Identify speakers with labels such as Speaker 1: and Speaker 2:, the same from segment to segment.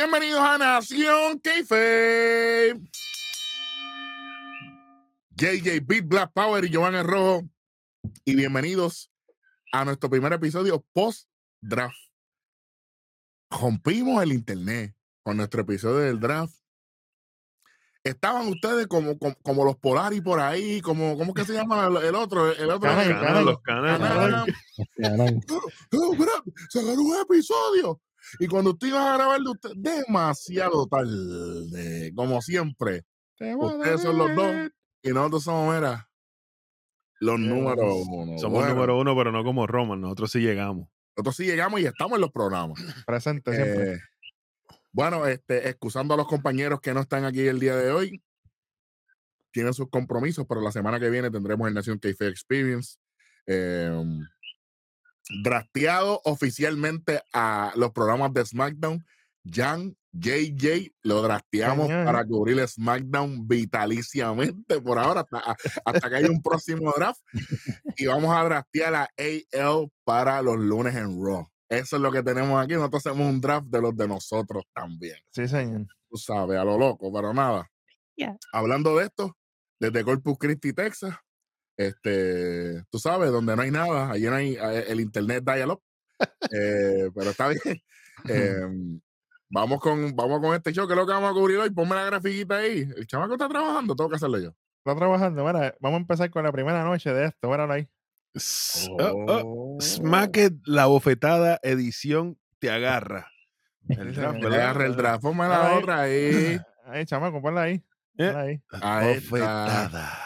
Speaker 1: Bienvenidos a Nación Keife. JJ Beat Black Power y Giovanni Rojo. Y bienvenidos a nuestro primer episodio post-draft. Rompimos el internet con nuestro episodio del draft. Estaban ustedes como, como, como los Polaris por ahí, como, ¿cómo que se llama el, el otro? El otro
Speaker 2: Canan,
Speaker 1: el-
Speaker 2: Canan,
Speaker 3: los canales.
Speaker 1: Canan. Oh, sacaron un episodio. Y cuando usted iba a grabarlo, usted, demasiado tarde, como siempre. Ustedes son los dos y nosotros somos, mira, los números uno.
Speaker 3: Somos
Speaker 1: Bueno,
Speaker 3: número uno, pero no como Roman. Nosotros sí llegamos.
Speaker 1: Nosotros sí llegamos y estamos en los programas.
Speaker 2: Presente siempre.
Speaker 1: Eh, bueno, este, excusando a los compañeros que no están aquí el día de hoy, tienen sus compromisos, pero la semana que viene tendremos el Nación Cafe Experience. Eh, drafteado oficialmente a los programas de SmackDown. Jan JJ lo drafteamos
Speaker 2: Señor.
Speaker 1: para cubrir SmackDown vitaliciamente por ahora, hasta, hasta que haya un próximo draft. Y vamos a draftear a AL para los lunes en Raw. Eso es lo que tenemos aquí. Nosotros hacemos un draft de los de nosotros también.
Speaker 2: Sí, señor.
Speaker 1: Tú sabes, a lo loco, pero nada.
Speaker 4: Ya.
Speaker 1: Hablando de esto, desde Corpus Christi, Texas, este, tú sabes, donde no hay nada, allí no hay eh, el internet dial-up. Eh, pero está bien. Em, vamos, con, vamos con este show, que es lo que vamos a cubrir hoy. Ponme la grafiquita ahí. El chamaco está trabajando, tengo que hacerlo yo.
Speaker 2: Está trabajando. Mira, vamos a empezar con la primera noche de esto. Míralo ahí.
Speaker 3: Oh, oh, Smack It, la bofetada edición te agarra. El draft. ¿verdad?
Speaker 1: Agarra el draft, ponme la
Speaker 2: Ahí.
Speaker 1: otra ahí.
Speaker 2: Ahí, chamaco, ponla ahí.
Speaker 3: Eh,
Speaker 2: Ponla ahí.
Speaker 1: Ahí está.
Speaker 3: Bofetada.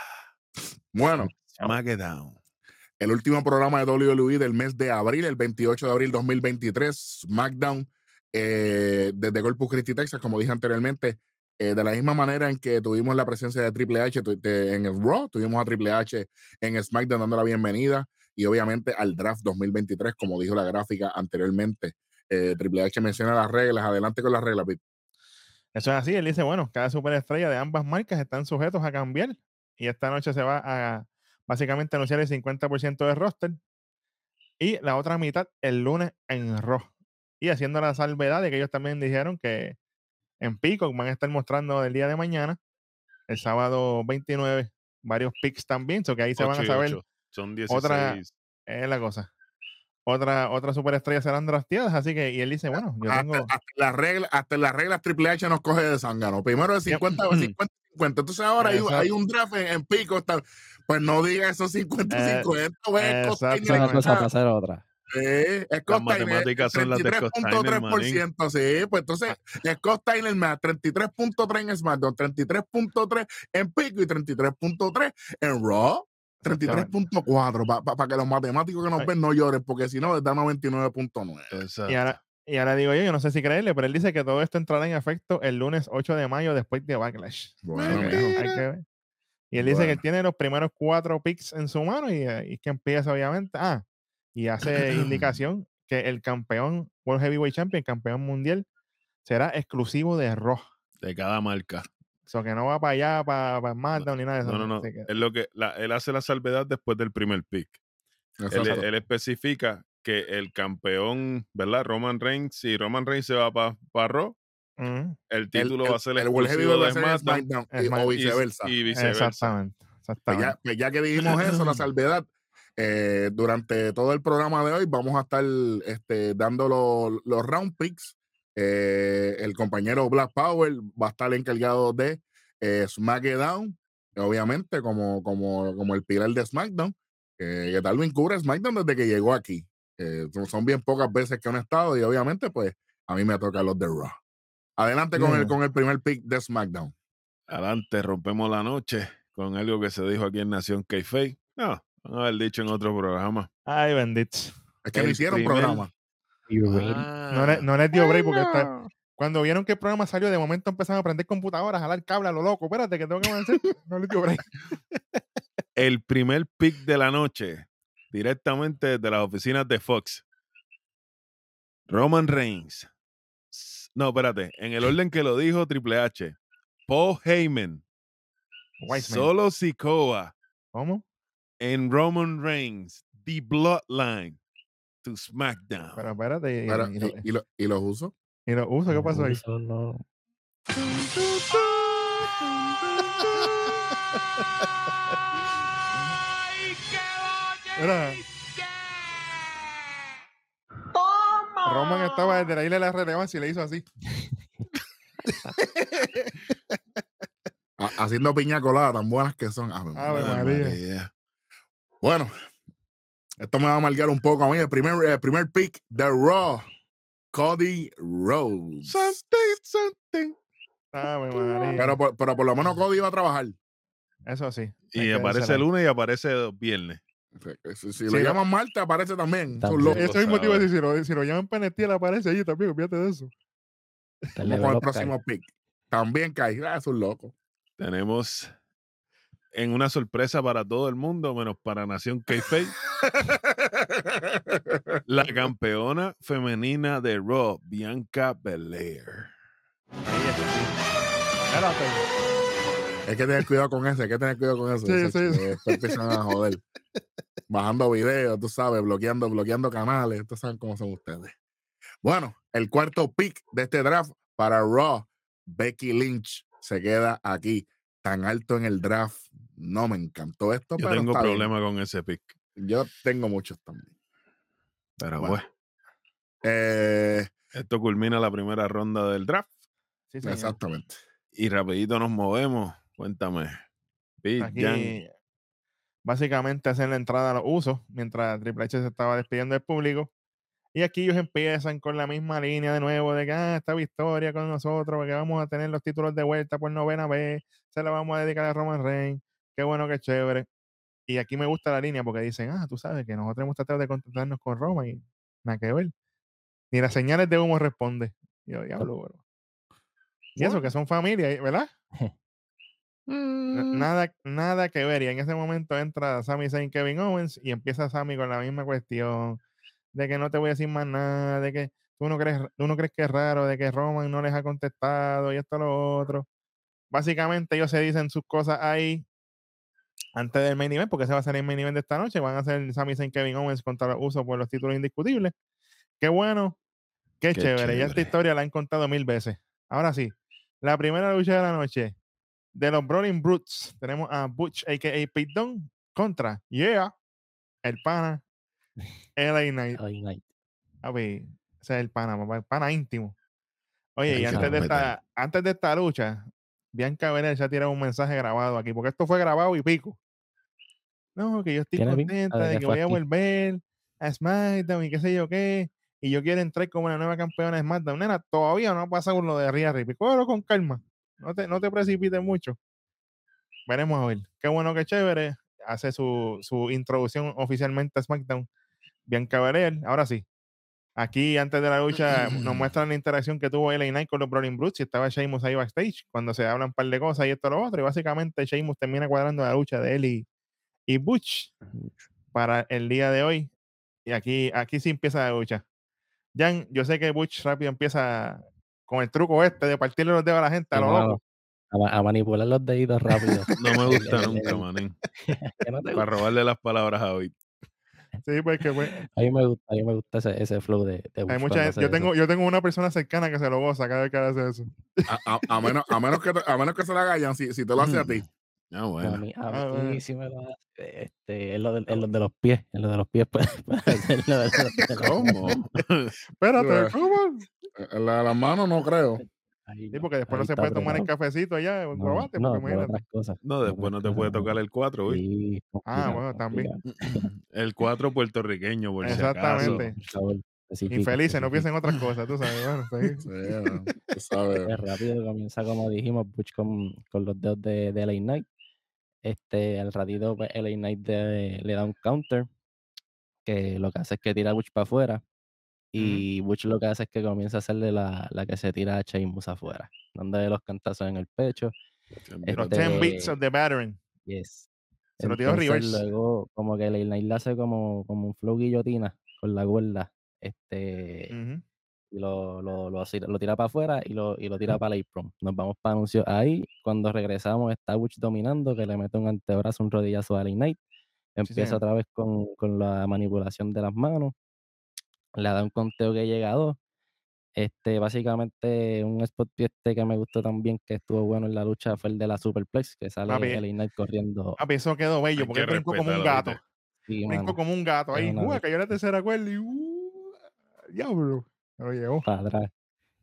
Speaker 1: Bueno,
Speaker 3: Smack it down.
Speaker 1: el último programa de WWE del mes de abril, el 28 de abril 2023, SmackDown, eh, desde Corpus Christi, Texas, como dije anteriormente, eh, de la misma manera en que tuvimos la presencia de Triple H en el Raw, tuvimos a Triple H en SmackDown dando la bienvenida y obviamente al draft 2023, como dijo la gráfica anteriormente. Eh, Triple H menciona las reglas, adelante con las reglas, Pete.
Speaker 2: Eso es así. Él dice, bueno, cada superestrella de ambas marcas están sujetos a cambiar. Y esta noche se va a básicamente anunciar el 50% de roster. Y la otra mitad el lunes en Raw. Y haciendo la salvedad de que ellos también dijeron que en Pico van a estar mostrando el día de mañana, el sábado 29, varios picks también. So que ahí se van a saber.
Speaker 3: Son 16.
Speaker 2: otra- es la cosa. Otra, otra superestrella serán drafteadas, así que, y él dice, bueno, yo
Speaker 1: hasta,
Speaker 2: tengo.
Speaker 1: hasta las reglas, hasta las reglas Triple H nos coge de zángano. Primero de 50 o 50 50. Entonces ahora hay, un-
Speaker 2: Exacto.
Speaker 1: hay un draft en, en pico. está- pues no diga esos 50
Speaker 2: Eh,
Speaker 1: 50. pues, es Costa
Speaker 2: exacto.
Speaker 4: Es una cosa para hacer otra.
Speaker 1: sí, es Costa Rica,
Speaker 3: matemáticas son las de Scott Steiner,
Speaker 1: 33.3%. Sí, pues entonces Scott Steiner me da 33.3 en SmackDown, 33.3 en pico y 33.3 en Raw. 33.4 para que los matemáticos que nos
Speaker 2: Ay.
Speaker 1: ven no lloren, porque si no, les da 99.9.
Speaker 2: Y ahora, y ahora digo yo, yo no sé si creerle, pero él dice que todo esto entrará en efecto el lunes 8 de mayo después de Backlash.
Speaker 1: Bueno,
Speaker 2: hay que ver. Y él dice que él tiene los primeros cuatro picks en su mano y, eh, y que empieza obviamente. Ah, y hace indicación que el campeón World Heavyweight Champion, campeón mundial, será exclusivo de Raw.
Speaker 3: De cada marca.
Speaker 2: O sea, que no va para allá, para, para ni nada de eso.
Speaker 3: No, no, no.
Speaker 2: Que-
Speaker 3: Es lo que, la- él hace la salvedad después del primer pick. Él,
Speaker 1: Exacto.
Speaker 3: él especifica que el campeón, ¿verdad? Roman Reigns, si Roman Reigns se va para Raw,
Speaker 2: Ujú,
Speaker 3: el título
Speaker 1: el,
Speaker 3: va a ser
Speaker 1: el World
Speaker 3: exclusivo
Speaker 1: Heavyweight
Speaker 3: de SmackDown
Speaker 1: SmackDown y- o viceversa.
Speaker 3: y viceversa.
Speaker 2: Exactamente.
Speaker 1: Pues
Speaker 2: exactamente.
Speaker 1: ya, pues ya que dijimos eso, la salvedad, eh, durante todo el programa de hoy vamos a estar este, dando los, los round picks. Eh, el compañero Black Power va a estar encargado de eh, SmackDown, obviamente, como, como, como el pilar de SmackDown, que, que Talvin cubre SmackDown desde que llegó aquí. Eh, son, son bien pocas veces que han estado y obviamente, pues, a mí me toca los de Raw. Adelante con, el, con el primer pick de SmackDown.
Speaker 3: Adelante, rompemos la noche con algo que se dijo aquí en Nación Keife. No, van a haber dicho en otro programa.
Speaker 2: Ay, bendito.
Speaker 1: Es que no
Speaker 3: El
Speaker 1: hicieron
Speaker 3: primer-
Speaker 1: programa.
Speaker 2: No le, no les dio break porque está, cuando vieron que el programa salió, de momento empezaron a prender computadoras, a jalar cable a lo loco. Espérate, que tengo que avanzar. No les dio break.
Speaker 3: El primer pick de la noche, directamente desde las oficinas de Fox. Roman Reigns. No, espérate. En el orden que lo dijo Triple H. Paul Heyman.
Speaker 2: Wiseman.
Speaker 3: Solo Sikoa.
Speaker 2: ¿Cómo?
Speaker 3: En Roman Reigns. The Bloodline. To SmackDown.
Speaker 2: Pero espérate. y-
Speaker 1: Pero,
Speaker 2: y
Speaker 1: y,
Speaker 2: lo-
Speaker 1: y lo- y los uso.
Speaker 2: Y los usos, ¿qué pasó ahí?
Speaker 4: no-
Speaker 2: Era- Roman estaba desde la isla de la relevancia y le hizo así.
Speaker 1: Ha- Haciendo piña colada tan buenas que son. Ave
Speaker 2: Ave
Speaker 1: María.
Speaker 2: María.
Speaker 3: María.
Speaker 1: Bueno, esto me va a amargar un poco a mí. El primer, el primer pick de Raw, Cody Rhodes.
Speaker 3: Something, something.
Speaker 2: Ave María.
Speaker 1: Pero por, pero por lo menos Cody iba a trabajar.
Speaker 2: Eso sí.
Speaker 3: Y aparece el lunes y aparece viernes.
Speaker 1: Si, si
Speaker 2: Sí,
Speaker 1: lo llaman Marte, aparece también. Son
Speaker 4: También.
Speaker 1: locos.
Speaker 2: Eso mismo te iba a
Speaker 3: sabe.
Speaker 2: decir. Si lo, si lo llaman él aparece allí también. Olvídate de eso.
Speaker 1: Vamos con el
Speaker 4: cae.
Speaker 1: próximo pick. También cae. Ah, es un loco.
Speaker 3: Tenemos en una sorpresa para todo el mundo, menos para Nación K-Fake, la campeona femenina de Raw, Bianca Belair.
Speaker 2: Espérate.
Speaker 1: Hay que tener cuidado con eso. Hay que tener cuidado con eso.
Speaker 2: Sí, sí, sí.
Speaker 1: Después empiezan a joder. Bajando videos, tú sabes, bloqueando, bloqueando canales. Ustedes saben cómo son ustedes. Bueno, el cuarto pick de este draft para Raw, Becky Lynch se queda aquí. Tan alto en el draft. No me encantó esto,
Speaker 3: Yo
Speaker 1: pero
Speaker 3: tengo
Speaker 1: está bien.
Speaker 3: problema con ese pick,
Speaker 1: Yo tengo muchos también.
Speaker 3: pero
Speaker 1: Bueno.
Speaker 3: bueno,
Speaker 1: Eh,
Speaker 3: esto culmina la primera ronda del draft
Speaker 2: Sí,
Speaker 1: exactamente.
Speaker 3: y rapidito nos movemos. Cuéntame. Big.
Speaker 2: Aquí, básicamente, hacen la entrada a los usos mientras Triple H se estaba despidiendo del público. Y aquí ellos empiezan con la misma línea de nuevo de que ah, esta victoria con nosotros, porque vamos a tener los títulos de vuelta por novena vez, se la vamos a dedicar a Roman Reigns, qué bueno, qué chévere. Y aquí me gusta la línea porque dicen, ah, tú sabes que nosotros hemos tratado de contactarnos con Roman y nada que ver. Ni las señales de humo responde. Y yo, diablo, bro. Y eso, que son familia, ¿verdad?
Speaker 3: Mm,
Speaker 2: Nada, nada que ver. Y en ese momento entra Sami Zayn, Kevin Owens y empieza Sami con la misma cuestión de que no te voy a decir más nada, de que tú no crees, tú no crees que es raro, de que Roman no les ha contestado y esto lo otro. Básicamente ellos se dicen sus cosas ahí antes del main event, porque ese va a ser el main event de esta noche. Van a ser Sami Zayn, Kevin Owens contra los usos por los títulos indiscutibles. Qué bueno, qué,
Speaker 3: Qué
Speaker 2: chévere. Ya esta
Speaker 3: chévere.
Speaker 2: historia la han contado mil veces. Ahora sí, la primera lucha de la noche de los Brawling Brutes. Tenemos a Butch, a.k.a. Pete Dunne, contra Yeah, el pana, LA Knight.
Speaker 4: Ay, night.
Speaker 2: Papi, ese es el pana, papá, el pana íntimo. Oye, y antes de, esta, antes de esta lucha, Bianca Belair ya tirado un mensaje grabado aquí, porque esto fue grabado y pico. No, que yo estoy
Speaker 4: ¿Tiene
Speaker 2: contenta de que voy a volver a SmackDown y qué sé yo qué. Y yo quiero entrar como la nueva campeona de SmackDown. Nena, todavía no ha pasado lo de Rhea Ripley. Cógelo con calma. No te, no te precipites mucho. Veremos a ver. Qué bueno, qué chévere. Hace su, su introducción oficialmente a SmackDown. Bianca Belair. Ahora sí. Aquí, antes de la lucha, nos muestran la interacción que tuvo LA Knight con los Brawling Brutes y estaba Sheamus ahí backstage cuando se hablan un par de cosas y esto lo otro. Y básicamente Sheamus termina cuadrando la lucha de él y, y Butch para el día de hoy. Y aquí, aquí sí empieza la lucha. Jan, yo sé que Butch rápido empieza con el truco este de partirle los dedos a la gente a lo loco.
Speaker 4: A, ma- a manipular los deditos rápido.
Speaker 3: No me gusta nunca, manín.
Speaker 4: no
Speaker 3: Para robarle las palabras a hoy.
Speaker 2: Sí, porque pues,
Speaker 4: A mí me gusta, a mí me gusta ese, ese flow de, de
Speaker 2: hay mucha gente- yo
Speaker 4: eso.
Speaker 2: tengo, yo tengo una persona cercana que se lo goza cada vez que hace eso.
Speaker 1: A, a- a menos, a, menos que a menos que se la hagan, si, si te lo hace a ti.
Speaker 3: Ah,
Speaker 4: No, a
Speaker 3: bueno.
Speaker 4: mí, a
Speaker 2: Ah,
Speaker 4: mí
Speaker 2: bueno.
Speaker 4: sí me lo hace. Este, en lo de, en lo de los pies, en lo de los pies puede, puede hacerlo de los- de los-
Speaker 3: ¿Cómo?
Speaker 2: Espérate,
Speaker 1: Bueno.
Speaker 2: ¿cómo?
Speaker 1: En la, las manos no creo.
Speaker 4: ahí
Speaker 2: Sí, porque después no se puede tomar el cafecito allá, un
Speaker 4: No, no,
Speaker 2: imagínate.
Speaker 4: otras cosas.
Speaker 3: No, después
Speaker 4: otras
Speaker 3: no te
Speaker 4: cosas,
Speaker 3: puede tocar el 4 hoy.
Speaker 4: Sí,
Speaker 2: Ah, bueno, también.
Speaker 3: El 4 puertorriqueño, por si acaso.
Speaker 2: Exactamente.
Speaker 4: Especifica,
Speaker 2: Infelices, no piensen en otras cosas, tú sabes. Bueno, sí.
Speaker 1: Sí, bueno, tú sabes.
Speaker 4: Pues rápido comienza, como dijimos, Butch con, con los dedos de, de LA Knight. Este, al ratito, pues, LA Knight de- le da un counter, que lo que hace es que tira a Butch para afuera. Y Butch lo que hace es que comienza a hacerle la, la que se tira a Sheamus afuera, dándole los cantazos en el pecho. Este-
Speaker 2: 10 beats of the battering.
Speaker 4: Yes.
Speaker 2: Se lo tiró reverse.
Speaker 4: luego, como que LA Knight le hace como, como un flow guillotina con la cuerda. Este, y lo, lo, lo, lo tira para afuera y lo, y lo tira para el apron. Nos vamos para anuncios ahí. Cuando regresamos está Butch dominando, que le mete un antebrazo, un rodillazo a LA Knight. Empieza otra vez con, con la manipulación de las manos. Le da un conteo que llega a dos. Este, básicamente, un spot este que me gustó también, que estuvo bueno en la lucha, fue el de la Superplex, que sale
Speaker 2: Papi,
Speaker 4: LA Knight corriendo.
Speaker 2: Papi, eso quedó bello, porque brincó como un gato.
Speaker 4: Sí,
Speaker 2: Brincó como un gato. Ahí, cayó la tercera cuerda y ¡uh! diablo. Lo llevó.
Speaker 4: para atrás.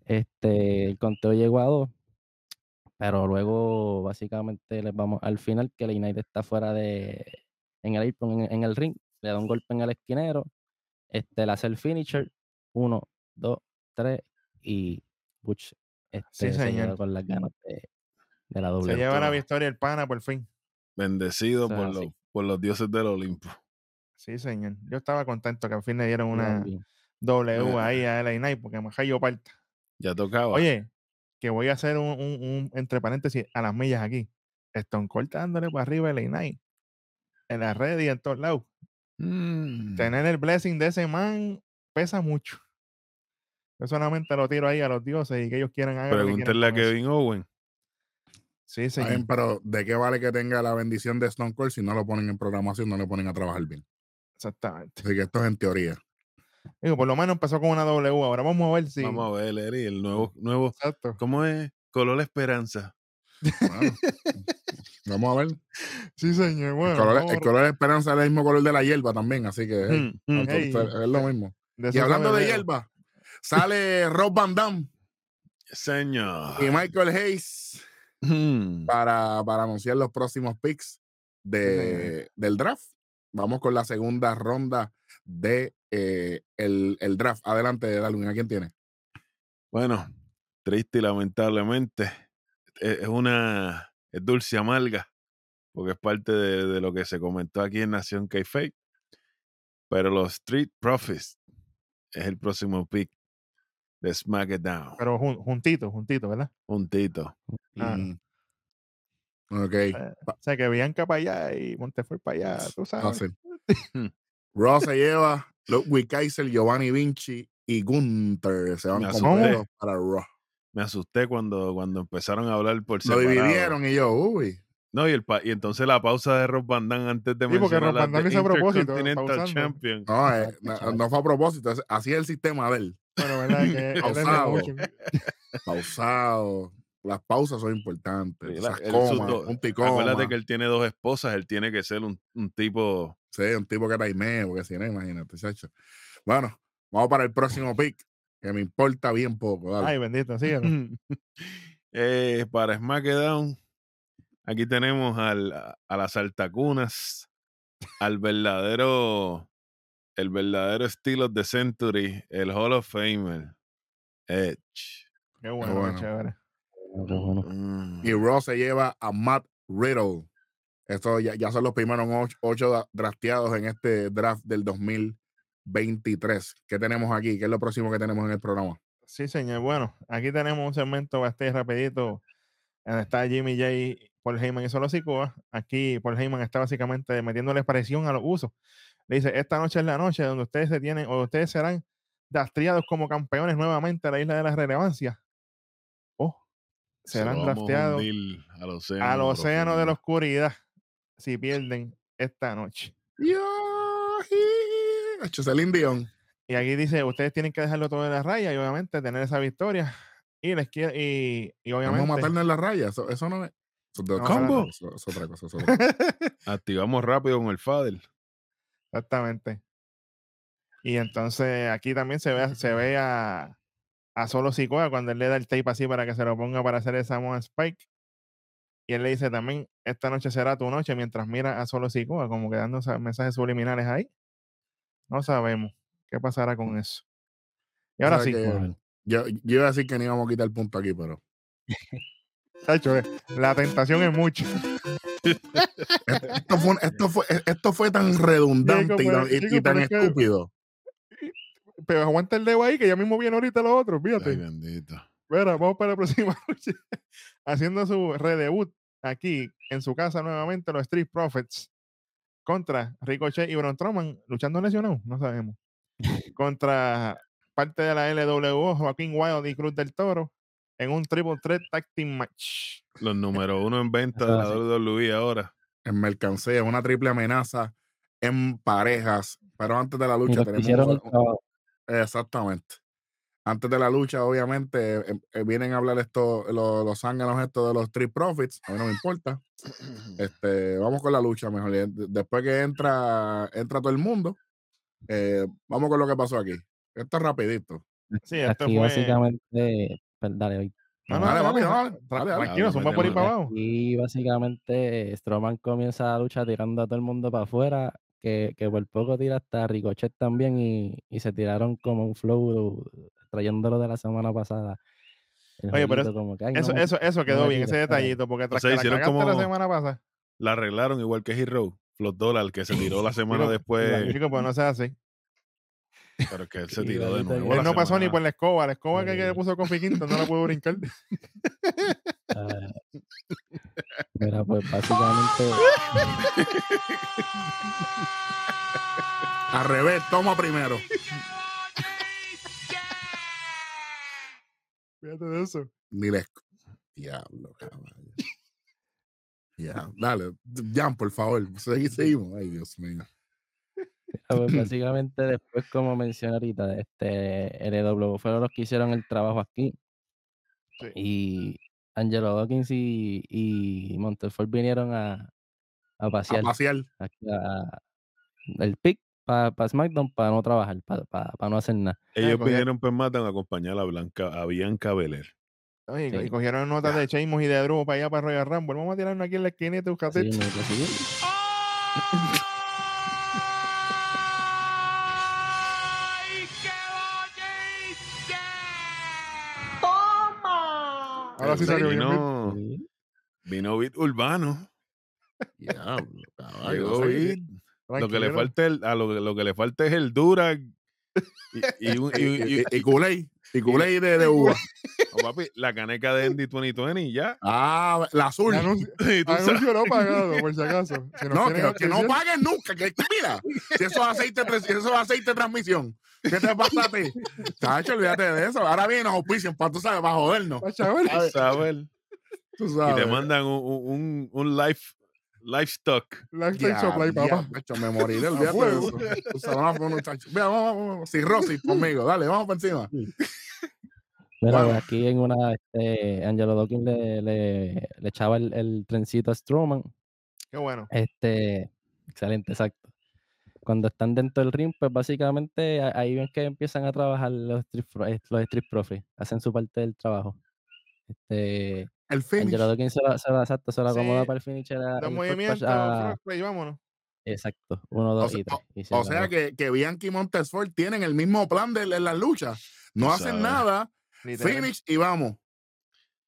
Speaker 4: Este, el conteo llegó a dos, pero luego, básicamente, les vamos al final, que LA Knight está fuera de. En el, en, en el ring, le da un golpe en el esquinero. Este, el finisher. Uno, dos, tres, y Butch este, se
Speaker 2: señor.
Speaker 4: con las ganas de, de la
Speaker 2: Se
Speaker 4: doble.
Speaker 2: lleva la victoria el pana por fin.
Speaker 3: Bendecido por, los, por los dioses del Olimpo.
Speaker 2: Sí, señor. Yo estaba contento que al fin le dieron una. W
Speaker 3: Eh.
Speaker 2: ahí a LA Knight porque me yo parta.
Speaker 3: Ya tocaba.
Speaker 2: Oye, que voy a hacer un, un- un- entre paréntesis a las millas aquí. Stone Cold dándole para arriba a LA Knight. En la red y en todos lados.
Speaker 3: Mm.
Speaker 2: Tener el blessing de ese man pesa mucho. Yo solamente lo tiro ahí a los dioses y que ellos quieran hacer.
Speaker 3: Pregúntenle a Kevin Owen.
Speaker 2: Sí,
Speaker 1: bien, pero ¿de qué vale que tenga la bendición de Stone Cold si no lo ponen en programación, no le ponen a trabajar bien?
Speaker 2: Exactamente.
Speaker 1: Así que esto es en teoría.
Speaker 2: Digo, por lo menos empezó con una W. Ahora vamos a ver si.
Speaker 3: Vamos a ver, Eri, el nuevo, nuevo.
Speaker 2: Exacto.
Speaker 3: ¿Cómo es? Color Esperanza.
Speaker 1: Bueno, vamos a ver.
Speaker 2: Sí, señor.
Speaker 1: El color, el de esperanza es el mismo color de la hierba también, así que hey,
Speaker 3: Mm, mm.
Speaker 1: entonces, es lo mismo. Y hablando de hierba, sale Rob Van Damme
Speaker 3: Señor.
Speaker 1: y Michael Hayes
Speaker 3: Mm.
Speaker 1: para, para anunciar los próximos picks de, del draft. Vamos con la segunda ronda de eh, el, el draft. Adelante, Darwin, ¿a quién tiene?
Speaker 3: Bueno, triste y lamentablemente. Es es una. Es dulce amarga. Porque es parte de, de lo que se comentó aquí en Nación k Pero los Street Profits es el próximo pick de SmackDown.
Speaker 2: Pero jun- juntito, juntito, ¿verdad?
Speaker 3: Puntito.
Speaker 2: Ah.
Speaker 1: Mm. Ok.
Speaker 2: Eh, o sea, que Bianca para allá y Montefort para allá, tú sabes.
Speaker 1: Fácil. Raw se lleva Ludwig Kaiser, Giovanni Vinci y Gunther. Se van
Speaker 3: asusté.
Speaker 1: para Raw.
Speaker 3: Me asusté cuando, cuando empezaron a hablar por
Speaker 1: Lo
Speaker 3: separado.
Speaker 1: dividieron y yo, uy.
Speaker 3: No, y, el pa- y entonces la pausa de Rob Van Damme antes de
Speaker 2: Sí, porque
Speaker 3: mencionar
Speaker 2: Rob
Speaker 3: la
Speaker 2: Van hizo a propósito.
Speaker 3: Champion.
Speaker 1: No, eh, no, no fue a propósito. Así es el sistema de él.
Speaker 2: Bueno, ¿verdad? Que
Speaker 1: Pausado. Las pausas son importantes.
Speaker 3: Sí, la-
Speaker 1: Esas
Speaker 3: él- sus
Speaker 1: comas, y coma.
Speaker 3: Acuérdate que él tiene dos esposas, él tiene que ser un, un tipo.
Speaker 1: Sí, un tipo que taimee, porque si no, imagínate, chacho. Bueno, vamos para el próximo pick, que me importa bien poco. dale.
Speaker 2: Ay, bendito, síguelo.
Speaker 3: Eh, para SmackDown, aquí tenemos al, a, a las altacunas, al verdadero, el verdadero estilo de Century, el Hall of Famer, Edge.
Speaker 2: Qué bueno,
Speaker 1: bueno.
Speaker 2: qué chévere.
Speaker 4: Qué bueno.
Speaker 3: Mm.
Speaker 1: Y Raw se lleva a Matt Riddle. Esto ya, ya son los primeros ocho, ocho drafteados en este draft del 2023. ¿Qué tenemos aquí? ¿Qué es lo próximo que tenemos en el programa?
Speaker 2: Sí, señor. Bueno, aquí tenemos un segmento bastante rapidito donde está Jimmy J, Paul Heyman y Solo Sikoa. Aquí Paul Heyman está básicamente metiéndole presión a los usos. Le dice, esta noche es la noche donde ustedes se tienen, o ustedes serán drafteados como campeones nuevamente a la isla de la relevancia. Oh,
Speaker 3: Se
Speaker 2: serán
Speaker 3: a
Speaker 2: drafteados
Speaker 3: al océano.
Speaker 2: al océano de la oscuridad si pierden esta noche.
Speaker 1: Celine Dion.
Speaker 2: Y aquí dice, ustedes tienen que dejarlo todo en la raya y obviamente tener esa victoria. Y les quiere, y, y
Speaker 1: Vamos
Speaker 2: obviamente.
Speaker 1: a matarnos en la raya. Eso, eso no es. Eso
Speaker 2: No,
Speaker 1: otra
Speaker 3: ¿Combo?
Speaker 1: cosa, Eso, eso es otra cosa. eso es otra cosa.
Speaker 3: Activamos rápido con el Fadel.
Speaker 2: Exactamente. Y entonces aquí también se ve, a- se ve a, a Solo Sikoa cuando él le da el tape así para que se lo ponga para hacer el Samoan Spike. Y él le dice también, esta noche será tu noche mientras mira a Solo Sikoa, como que dando sa- mensajes subliminales ahí. No sabemos qué pasará con eso. Y ahora sí,
Speaker 1: que
Speaker 4: Bueno,
Speaker 1: yo, yo iba a decir que no íbamos a quitar el punto aquí, pero
Speaker 2: Tacho, eh, la tentación es mucho.
Speaker 1: esto fue, esto fue, esto fue tan redundante y
Speaker 2: pero-
Speaker 1: tan, y
Speaker 2: que-
Speaker 1: estúpido.
Speaker 2: Pero aguanta el dedo ahí, que ya mismo viene ahorita los otros, fíjate.
Speaker 3: Ay, bendito.
Speaker 2: Mira, vamos para la próxima noche. Haciendo su redebut aquí en su casa nuevamente, los Street Profits contra Ricochet y Braun Strowman luchando lesionados, no sabemos. Contra parte de la LWO, Joaquín Wild y Cruz del Toro en un triple threat tag team match.
Speaker 3: Los número uno en venta de la. WWE ahora.
Speaker 1: En mercancía, una triple amenaza en parejas. Pero antes de la lucha tenemos.
Speaker 4: trabajo.
Speaker 1: Exactamente. Antes de la lucha, obviamente, eh, eh, vienen a hablar esto, lo- los zánganos estos de los Street Profits. A mí no me importa. Este, vamos con la lucha mejor. De- Después que entra, entra todo el mundo, eh, vamos con lo que pasó aquí. Esto es rapidito.
Speaker 2: Sí, esto
Speaker 4: Aquí
Speaker 2: fue.
Speaker 4: básicamente, pues, dale, hoy.
Speaker 2: No, no,
Speaker 1: Dale.
Speaker 2: Tranquilo, por para abajo.
Speaker 4: Y básicamente Strowman comienza la lucha tirando a todo el mundo para afuera, que, que por poco tira hasta Ricochet también y, y se tiraron como un flow trayéndolo de la semana pasada. El
Speaker 2: Oye, pero
Speaker 4: como que, "Ay, no
Speaker 2: Eso, eso, eso quedó bien, ese
Speaker 4: espera".
Speaker 2: detallito, porque tras
Speaker 3: sea,
Speaker 2: que la
Speaker 3: hicieron
Speaker 2: cagaste la
Speaker 3: como-
Speaker 2: semana pasada.
Speaker 3: La arreglaron igual que Hero, Flot Dollar, que se tiró la semana después,
Speaker 2: Chico, pues no sea así.
Speaker 3: pero que él se tiró de nuevo.
Speaker 2: Él no pasó ni por la escoba. La escoba que, que le puso Kofi Kingston no la pudo brincar.
Speaker 4: Ah, Mira, pues básicamente
Speaker 1: Al revés, toma primero.
Speaker 2: Fíjate de eso.
Speaker 1: Ni les- Diablo, caballo. Ya, dale, Jan, por favor. Segui- Seguimos. Ay, Dios mío.
Speaker 4: Pues básicamente después, como mencioné ahorita, este LW fueron los que hicieron el trabajo aquí.
Speaker 2: Sí.
Speaker 4: Y Angelo Dawkins y, y Montefort vinieron a, a
Speaker 1: A
Speaker 4: pasear
Speaker 1: pasear.
Speaker 4: aquí a- el pick para SmackDown para no trabajar, para no hacer nada.
Speaker 3: Ellos
Speaker 2: cogía-
Speaker 3: vinieron pues matan a acompañar a Blanca, a Bianca Belair.
Speaker 2: Y
Speaker 4: Sí.
Speaker 2: cogieron notas de Sheamus y de Drew para allá para Royal Rumble. Vamos a tirarnos aquí en la esquina y te buscaste.
Speaker 4: Sí, me lo seguí.
Speaker 2: Ahora sí
Speaker 1: ¿En
Speaker 2: salió.
Speaker 3: Vino, vino Beat Urbano.
Speaker 1: Diablo, caballo.
Speaker 3: Lo que le falta el- a lo, que- lo que le falta es el Durag y, y, un- y-
Speaker 1: Y,
Speaker 3: y-
Speaker 1: y, y Kool-Aid de, de uva.
Speaker 3: papi, la caneca de Andy 2020 y ya.
Speaker 1: Ah, la azul.
Speaker 2: Anuncio, anuncio no pagado, por si acaso. Si nos
Speaker 1: No, que, que no paguen nunca. Que, mira, si eso es aceite, si eso es aceite de transmisión. ¿Qué te pasa a ti? Chacho, olvídate de eso. Ahora vienen los auspicios para, tú sabes, para jodernos.
Speaker 2: pa' chaval.
Speaker 1: A ver,
Speaker 3: ¿sabes? Y te mandan un, un, un life, livestock.
Speaker 2: Lifestyle
Speaker 1: Ya,
Speaker 2: Supply,
Speaker 1: ya,
Speaker 2: papá.
Speaker 1: macho, me moriré,
Speaker 2: A
Speaker 1: olvídate de
Speaker 2: fuego.
Speaker 1: eso. Tú sabes, vamos, vamos, vamos, vamos, vamos. Cirrosis conmigo. Dale, vamos para encima. Wow.
Speaker 4: pues, aquí en una, este, Angelo Dawkins le, le, le echaba el, el trencito a Strowman.
Speaker 2: Qué bueno.
Speaker 4: Este, excelente, exacto. Cuando están dentro del ring, pues básicamente ahí ven que empiezan a trabajar los Street, eh, los street Profits, hacen su parte del trabajo. Este,
Speaker 1: El finish.
Speaker 4: Angelo Dawkins se la, se la- exacto, se la acomoda
Speaker 2: Sí,
Speaker 4: para el finisher. a-
Speaker 2: Dos
Speaker 4: el push a-
Speaker 2: play, vámonos.
Speaker 4: exacto, uno, dos
Speaker 1: sea-
Speaker 4: y tres. y se
Speaker 1: O sea que, que Bianchi y Montesfort tienen el mismo plan de, de las luchas. No hacen nada, finish y vamos.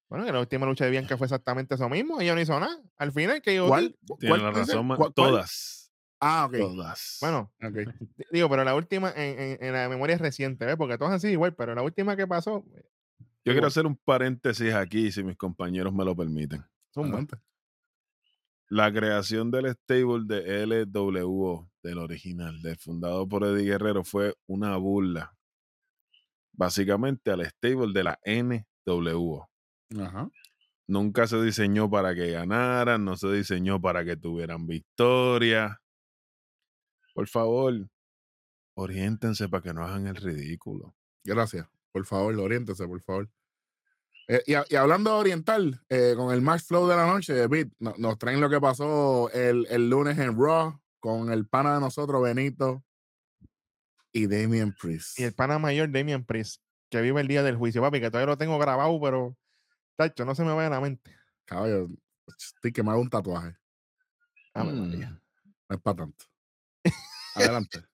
Speaker 2: Bueno, que la última lucha de Bianca fue exactamente eso mismo. Ella no hizo nada. Al final, que yo.
Speaker 1: ¿Cuál?
Speaker 3: Tienen
Speaker 1: ¿Cuál
Speaker 3: la razón, ma-
Speaker 1: ¿Cuál- cuál?
Speaker 3: todas.
Speaker 1: Ah, ok.
Speaker 3: Todas.
Speaker 2: Bueno,
Speaker 1: ok.
Speaker 2: d- digo, pero la última en, en- en la memoria reciente, ¿ves? Porque todas sido igual, pero la última que pasó.
Speaker 3: Yo quiero hacer un paréntesis aquí, si mis compañeros me lo permiten.
Speaker 1: Adelante.
Speaker 3: La creación del stable de LWO, del original, del fundado por Eddie Guerrero, fue una burla. Básicamente al stable de la NWO.
Speaker 1: Ajá.
Speaker 3: Nunca se diseñó para que ganaran, no se diseñó para que tuvieran victoria. Por favor, oriéntense para que no hagan el ridículo.
Speaker 1: Gracias. Por favor, oriéntese, por favor. Eh, y, y hablando de oriental, eh, con el match flow de la noche, Beat, no- nos traen lo que pasó el, el lunes en Raw con el pana de nosotros, Benito y Damien Priest.
Speaker 2: Y el pana mayor, Damian Priest, que vive el día del juicio, papi, que todavía lo tengo grabado, pero. Tacho, no se me vaya a la mente.
Speaker 1: Caballo, estoy que me hago un tatuaje.
Speaker 2: Ave
Speaker 3: Mm.
Speaker 2: María.
Speaker 1: No es para tanto. Adelante.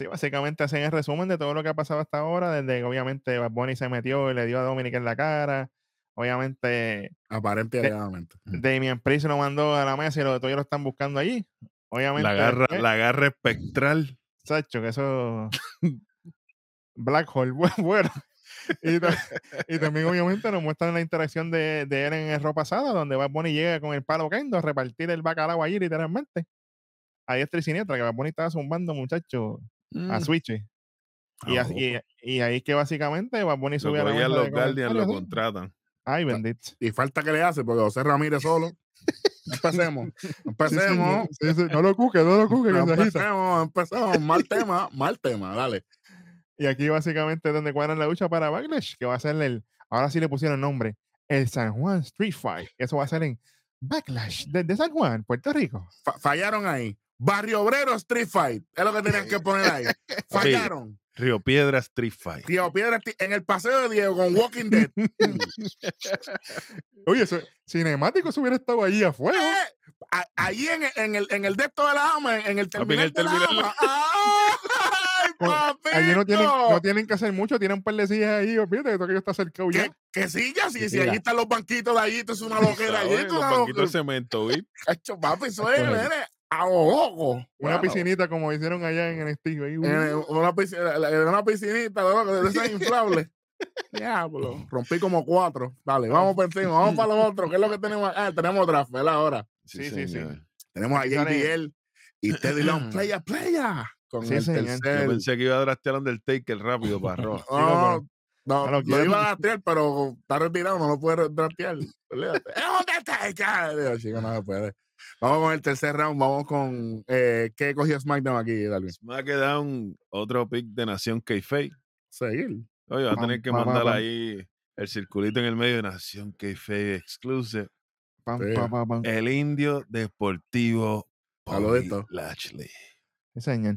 Speaker 2: Sí, básicamente hacen el resumen de todo lo que ha pasado hasta ahora, desde que obviamente Bad Bunny se metió y le dio a Dominic en la cara. Obviamente,
Speaker 1: Aparente y
Speaker 2: De-
Speaker 1: alegadamente.
Speaker 2: Damian Priest lo mandó a la mesa y lo, todavía lo están buscando allí. Obviamente,
Speaker 3: La garra,
Speaker 2: después,
Speaker 3: la garra espectral.
Speaker 2: Sacho, que eso. Black Hole, bu- bueno. Y, ta- y también, obviamente, nos muestran la interacción de, de él en el Raw pasada, donde Bad Bunny llega con el palo Kendo a repartir el bacalao allí, literalmente. Ahí es siniestra, que Bad Bunny estaba zumbando, muchachos, a
Speaker 3: Mm.
Speaker 2: Switch. Y, as- y, y ahí es que básicamente sube a la
Speaker 3: cogían
Speaker 2: mesa de
Speaker 3: los Guardians, lo contratan.
Speaker 2: Ay, bendito.
Speaker 1: Y falta que le hace, porque José Ramírez solo. Empecemos. Empecemos.
Speaker 2: Sí, sí, no lo cuque, no lo cuque, que
Speaker 1: No empecemos, empecemos. Mal tema, mal tema, dale.
Speaker 2: Y aquí básicamente es donde cuadran la lucha para Backlash, que va a ser el, ahora sí le pusieron nombre, el San Juan Street Fight. Eso va a ser en Backlash de, San Juan, Puerto Rico.
Speaker 1: fallaron ahí. Barrio Obrero Street Fight. Es lo que tenían que poner ahí. Fallaron.
Speaker 3: Río Piedra Street Fight.
Speaker 1: Río Piedra en el paseo de Diego con Walking Dead.
Speaker 2: Oye, eso, cinemático se hubiera estado allí afuera.
Speaker 1: Eh, allí en, en, el, en el de esto de la ama, en el terminal, de la ama.
Speaker 2: allí no tienen, no tienen que hacer mucho, tienen un par de sillas ahí, olvídate que está cerca
Speaker 1: ya. Que sillas, sí, si allí están los banquitos de allí, esto es una loquera. allí,
Speaker 3: los banquitos de cemento, ¿viste?
Speaker 1: Cacho, papi, eso es, a ojo.
Speaker 2: Una piscinita como hicieron allá en el estilo. Ahí,
Speaker 1: una, piscina, una piscinita de esas inflables. Diablo, rompí como cuatro. Dale, vamos por encima, vamos para los otros. ¿Qué es lo que tenemos? Ah, tenemos otra ¿verdad? Ahora.
Speaker 2: Sí, sí, sí.
Speaker 1: Tenemos a JBL y Teddy Long, playa, playa. Con el tercer.
Speaker 3: Yo pensé que iba a drastear Undertaker rápido para arroz.
Speaker 1: No, no, no, lo iba a drastear, pero está retirado, no lo puede drastear. ¡Es Undertaker! Chico, no se puede. Vamos con el tercer round. Vamos con. Eh, ¿Qué cogió SmackDown aquí, Darwin?
Speaker 3: SmackDown, otro pick de Nación K-Fake.
Speaker 1: Seguir.
Speaker 3: Oye, va a tener que mandar ahí el circulito en el medio de Nación K-Fake Exclusive. el indio deportivo Bobby Lashley.
Speaker 2: Señor.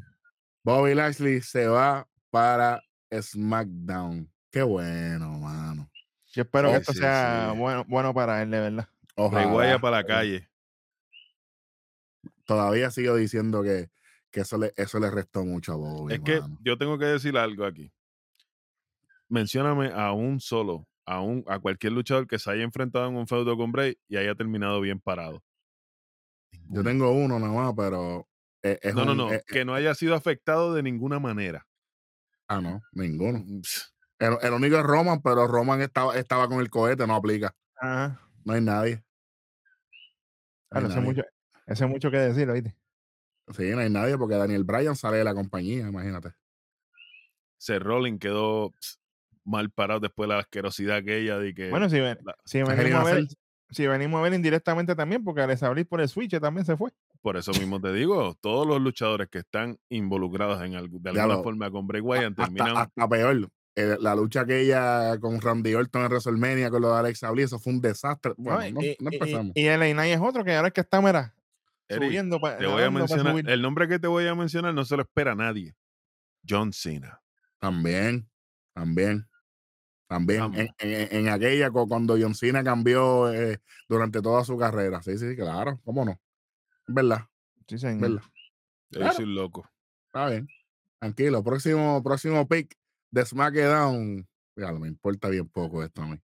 Speaker 1: Bobby Lashley se va para SmackDown. Qué bueno, mano.
Speaker 2: Yo espero que oh, esto sea Bueno, bueno para él, de verdad.
Speaker 3: Ojalá. para la calle
Speaker 1: todavía sigo diciendo que, que eso, le, eso le restó mucho a Bobby.
Speaker 3: Es que yo tengo que decir algo aquí. Mencióname a un solo, a, un, a cualquier luchador que se haya enfrentado en un feudo con Bray y haya terminado bien parado.
Speaker 1: Yo tengo uno nada más, pero. E, es,
Speaker 3: no, no, no. E, que no haya sido afectado de ninguna manera.
Speaker 1: Ah, no, ninguno. Mm, el, único es Roman, pero Roman estaba, estaba con el cohete, no aplica. No hay nadie.
Speaker 2: No hay nadie. Eso es mucho que decir, ¿oíste?
Speaker 1: Sí, no hay nadie porque Daniel Bryan sale de la compañía, imagínate.
Speaker 3: Seth Rollins quedó mal parado después de la asquerosidad que ella de que.
Speaker 2: Bueno, si, venimos a ver, si venimos a ver indirectamente también, porque al abrir por el Switch también se fue.
Speaker 3: Por eso mismo te digo, todos los luchadores que están involucrados en algo, de alguna forma con Bray Wyatt terminan.
Speaker 1: Hasta, peor. Eh, la lucha que ella con Randy Orton en WrestleMania con lo de Alex Bliss, eso fue un desastre. Bueno, no, y, no empezamos.
Speaker 2: Y, el es otro que ahora es que está, mira,
Speaker 3: te voy a mencionar, el nombre que te voy a mencionar no se lo espera nadie. John Cena.
Speaker 1: También, también. También en, aquella cuando John Cena cambió eh, durante toda su carrera. Sí, sí, claro, cómo no. Verdad.
Speaker 2: Sí, señor.
Speaker 3: ¿verdad? un loco.
Speaker 1: Está bien. Tranquilo. Próximo, próximo pick de SmackDown. Fíjate, me importa bien poco esto a mí.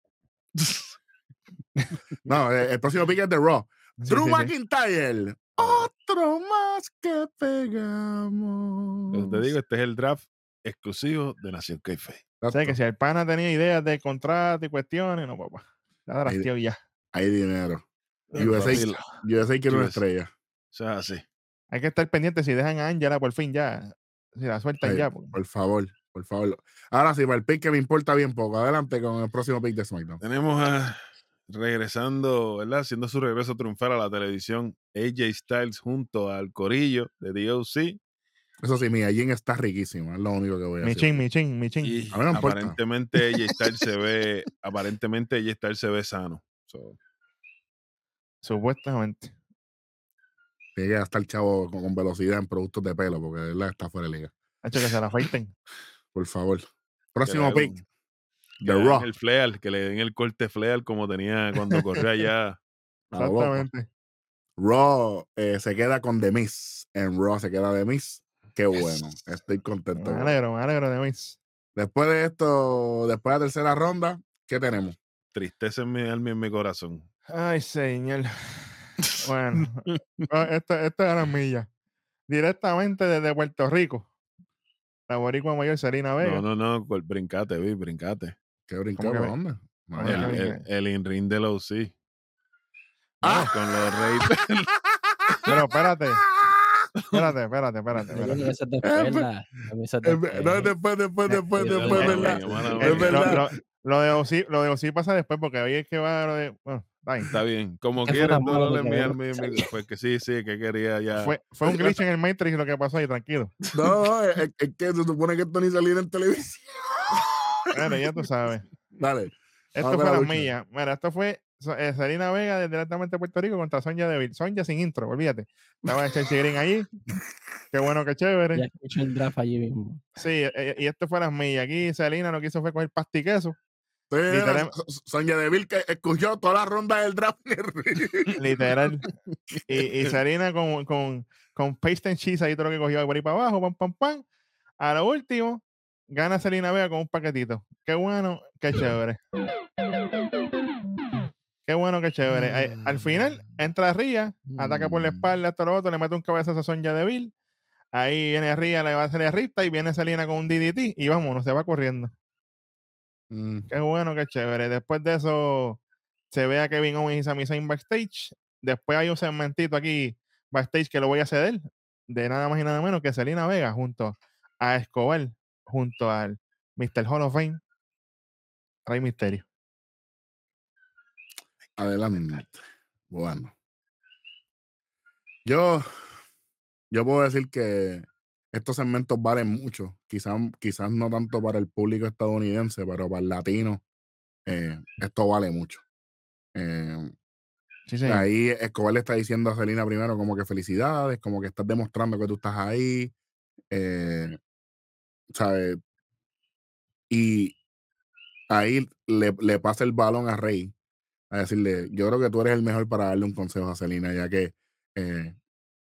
Speaker 1: no, el, el, próximo pick es de Raw. Drew McIntyre otro más que pegamos.
Speaker 3: te digo, este es el draft exclusivo de Nación Café.
Speaker 2: O sea, que si el pana tenía ideas de contrato y cuestiones, no, papá. Ya drafteó ya.
Speaker 1: Hay dinero. USA, USA quiere una estrella.
Speaker 3: O sea, sí.
Speaker 2: Hay que estar pendiente si dejan a Angela por fin ya. Si la sueltan ya.
Speaker 1: Por favor, por favor. Ahora sí, para el pick que me importa bien poco. Adelante con el próximo pick de SmackDown.
Speaker 3: Tenemos a regresando, ¿verdad? Haciendo su regreso triunfal a la televisión, AJ Styles junto al corillo de DOC.
Speaker 1: Eso sí, mi Jin está riquísimo, es lo único que voy a decir.
Speaker 2: Mi chin, mi chin,
Speaker 3: Y aparentemente AJ Styles se ve, aparentemente AJ Styles se ve sano.
Speaker 2: Supuestamente.
Speaker 1: Tiene que estar el chavo con, velocidad en productos de pelo, porque él está fuera de liga.
Speaker 2: hecho que se la afeiten.
Speaker 1: Por favor. Próximo pick.
Speaker 3: The Raw. El fleal, que le den el corte fleal como tenía cuando corría allá.
Speaker 2: Exactamente.
Speaker 1: Raw eh, se queda con The Miz. En Raw se queda The Miz. Qué bueno. Estoy contento.
Speaker 2: Me alegro, me alegro de Miz.
Speaker 1: Después de esto, después de la tercera ronda, ¿qué tenemos?
Speaker 3: Tristeza en mi alma y en mi corazón.
Speaker 2: Ay, señor. Bueno, esta, esta era milla. Directamente desde Puerto Rico. La boricua mayor Serena Vega.
Speaker 3: No, no, no, brincate, vi, brincate.
Speaker 1: ¿Qué brincaba? ¿Dónde?
Speaker 3: El, el, in-ring del OC. Ah. Con los reyes.
Speaker 2: Pero espérate. Espérate, espérate, espérate. espérate.
Speaker 1: No, después, después, después, después, ¿verdad? Es verdad.
Speaker 2: Lo de OC, lo de OC pasa después porque hoy es que va lo de. Bueno, está bien.
Speaker 3: Está bien. Como quieras,
Speaker 4: tan
Speaker 3: no le envías mi- Fue que sí, sí, que quería ya.
Speaker 2: Fue, fue un glitch en el Matrix lo que pasó ahí, tranquilo.
Speaker 1: No, no, es, es que se supone que esto ni salía en televisión.
Speaker 2: Bueno, ya tú sabes.
Speaker 1: Dale.
Speaker 2: Esto fue
Speaker 1: a la
Speaker 2: las millas. Mira, esto fue eh, Selena Vega de- directamente de Puerto Rico contra Sonja Deville. Sonja sin intro, olvídate. Estaba Chelsea Green allí. Qué bueno, qué chévere.
Speaker 4: Ya escucho el draft allí mismo.
Speaker 2: Sí, eh, y esto fue las millas. Aquí Selena lo que hizo fue coger pasta y queso.
Speaker 1: Sí,
Speaker 2: Literal-
Speaker 1: So- So- Sonia Deville que escuchó toda la ronda del draft.
Speaker 2: Literal. y, y Selena con, con, con paste and cheese ahí todo lo que cogió por ahí para abajo, pam, pam, pam. A lo último, gana Selena Vega con un paquetito. Qué bueno, qué chévere. Qué bueno, qué chévere. Al final, entra Ría, ataca por la
Speaker 1: Mm.
Speaker 2: espalda, esto lo otro, le mete un cabezazo a Sonja Deville. Ahí viene Ría, le va a hacer el rista y viene Selena con un DDT y vámonos, se va corriendo.
Speaker 1: Mm,
Speaker 2: Qué bueno, qué chévere. Después de eso, se ve a Kevin Owens y Sami Zayn backstage. Después hay un segmentito aquí backstage que lo voy a ceder de nada más y nada menos que Selena Vega junto a Escobar, junto al Mr. Hall of Fame, Rey Misterio.
Speaker 1: Adelante. Bueno. Yo, yo puedo decir que estos segmentos valen mucho. Quizás, quizás no tanto para el público estadounidense, pero para el latino, eh, esto vale mucho. Eh,
Speaker 2: Sí, señor.
Speaker 1: Ahí Escobar le está diciendo a Selena primero como que felicidades, como que estás demostrando que tú estás ahí. eh, ¿sabes? Y ahí le, le pasa el balón a Rey a decirle, yo creo que tú eres el mejor para darle un consejo a Selena, ya que eh,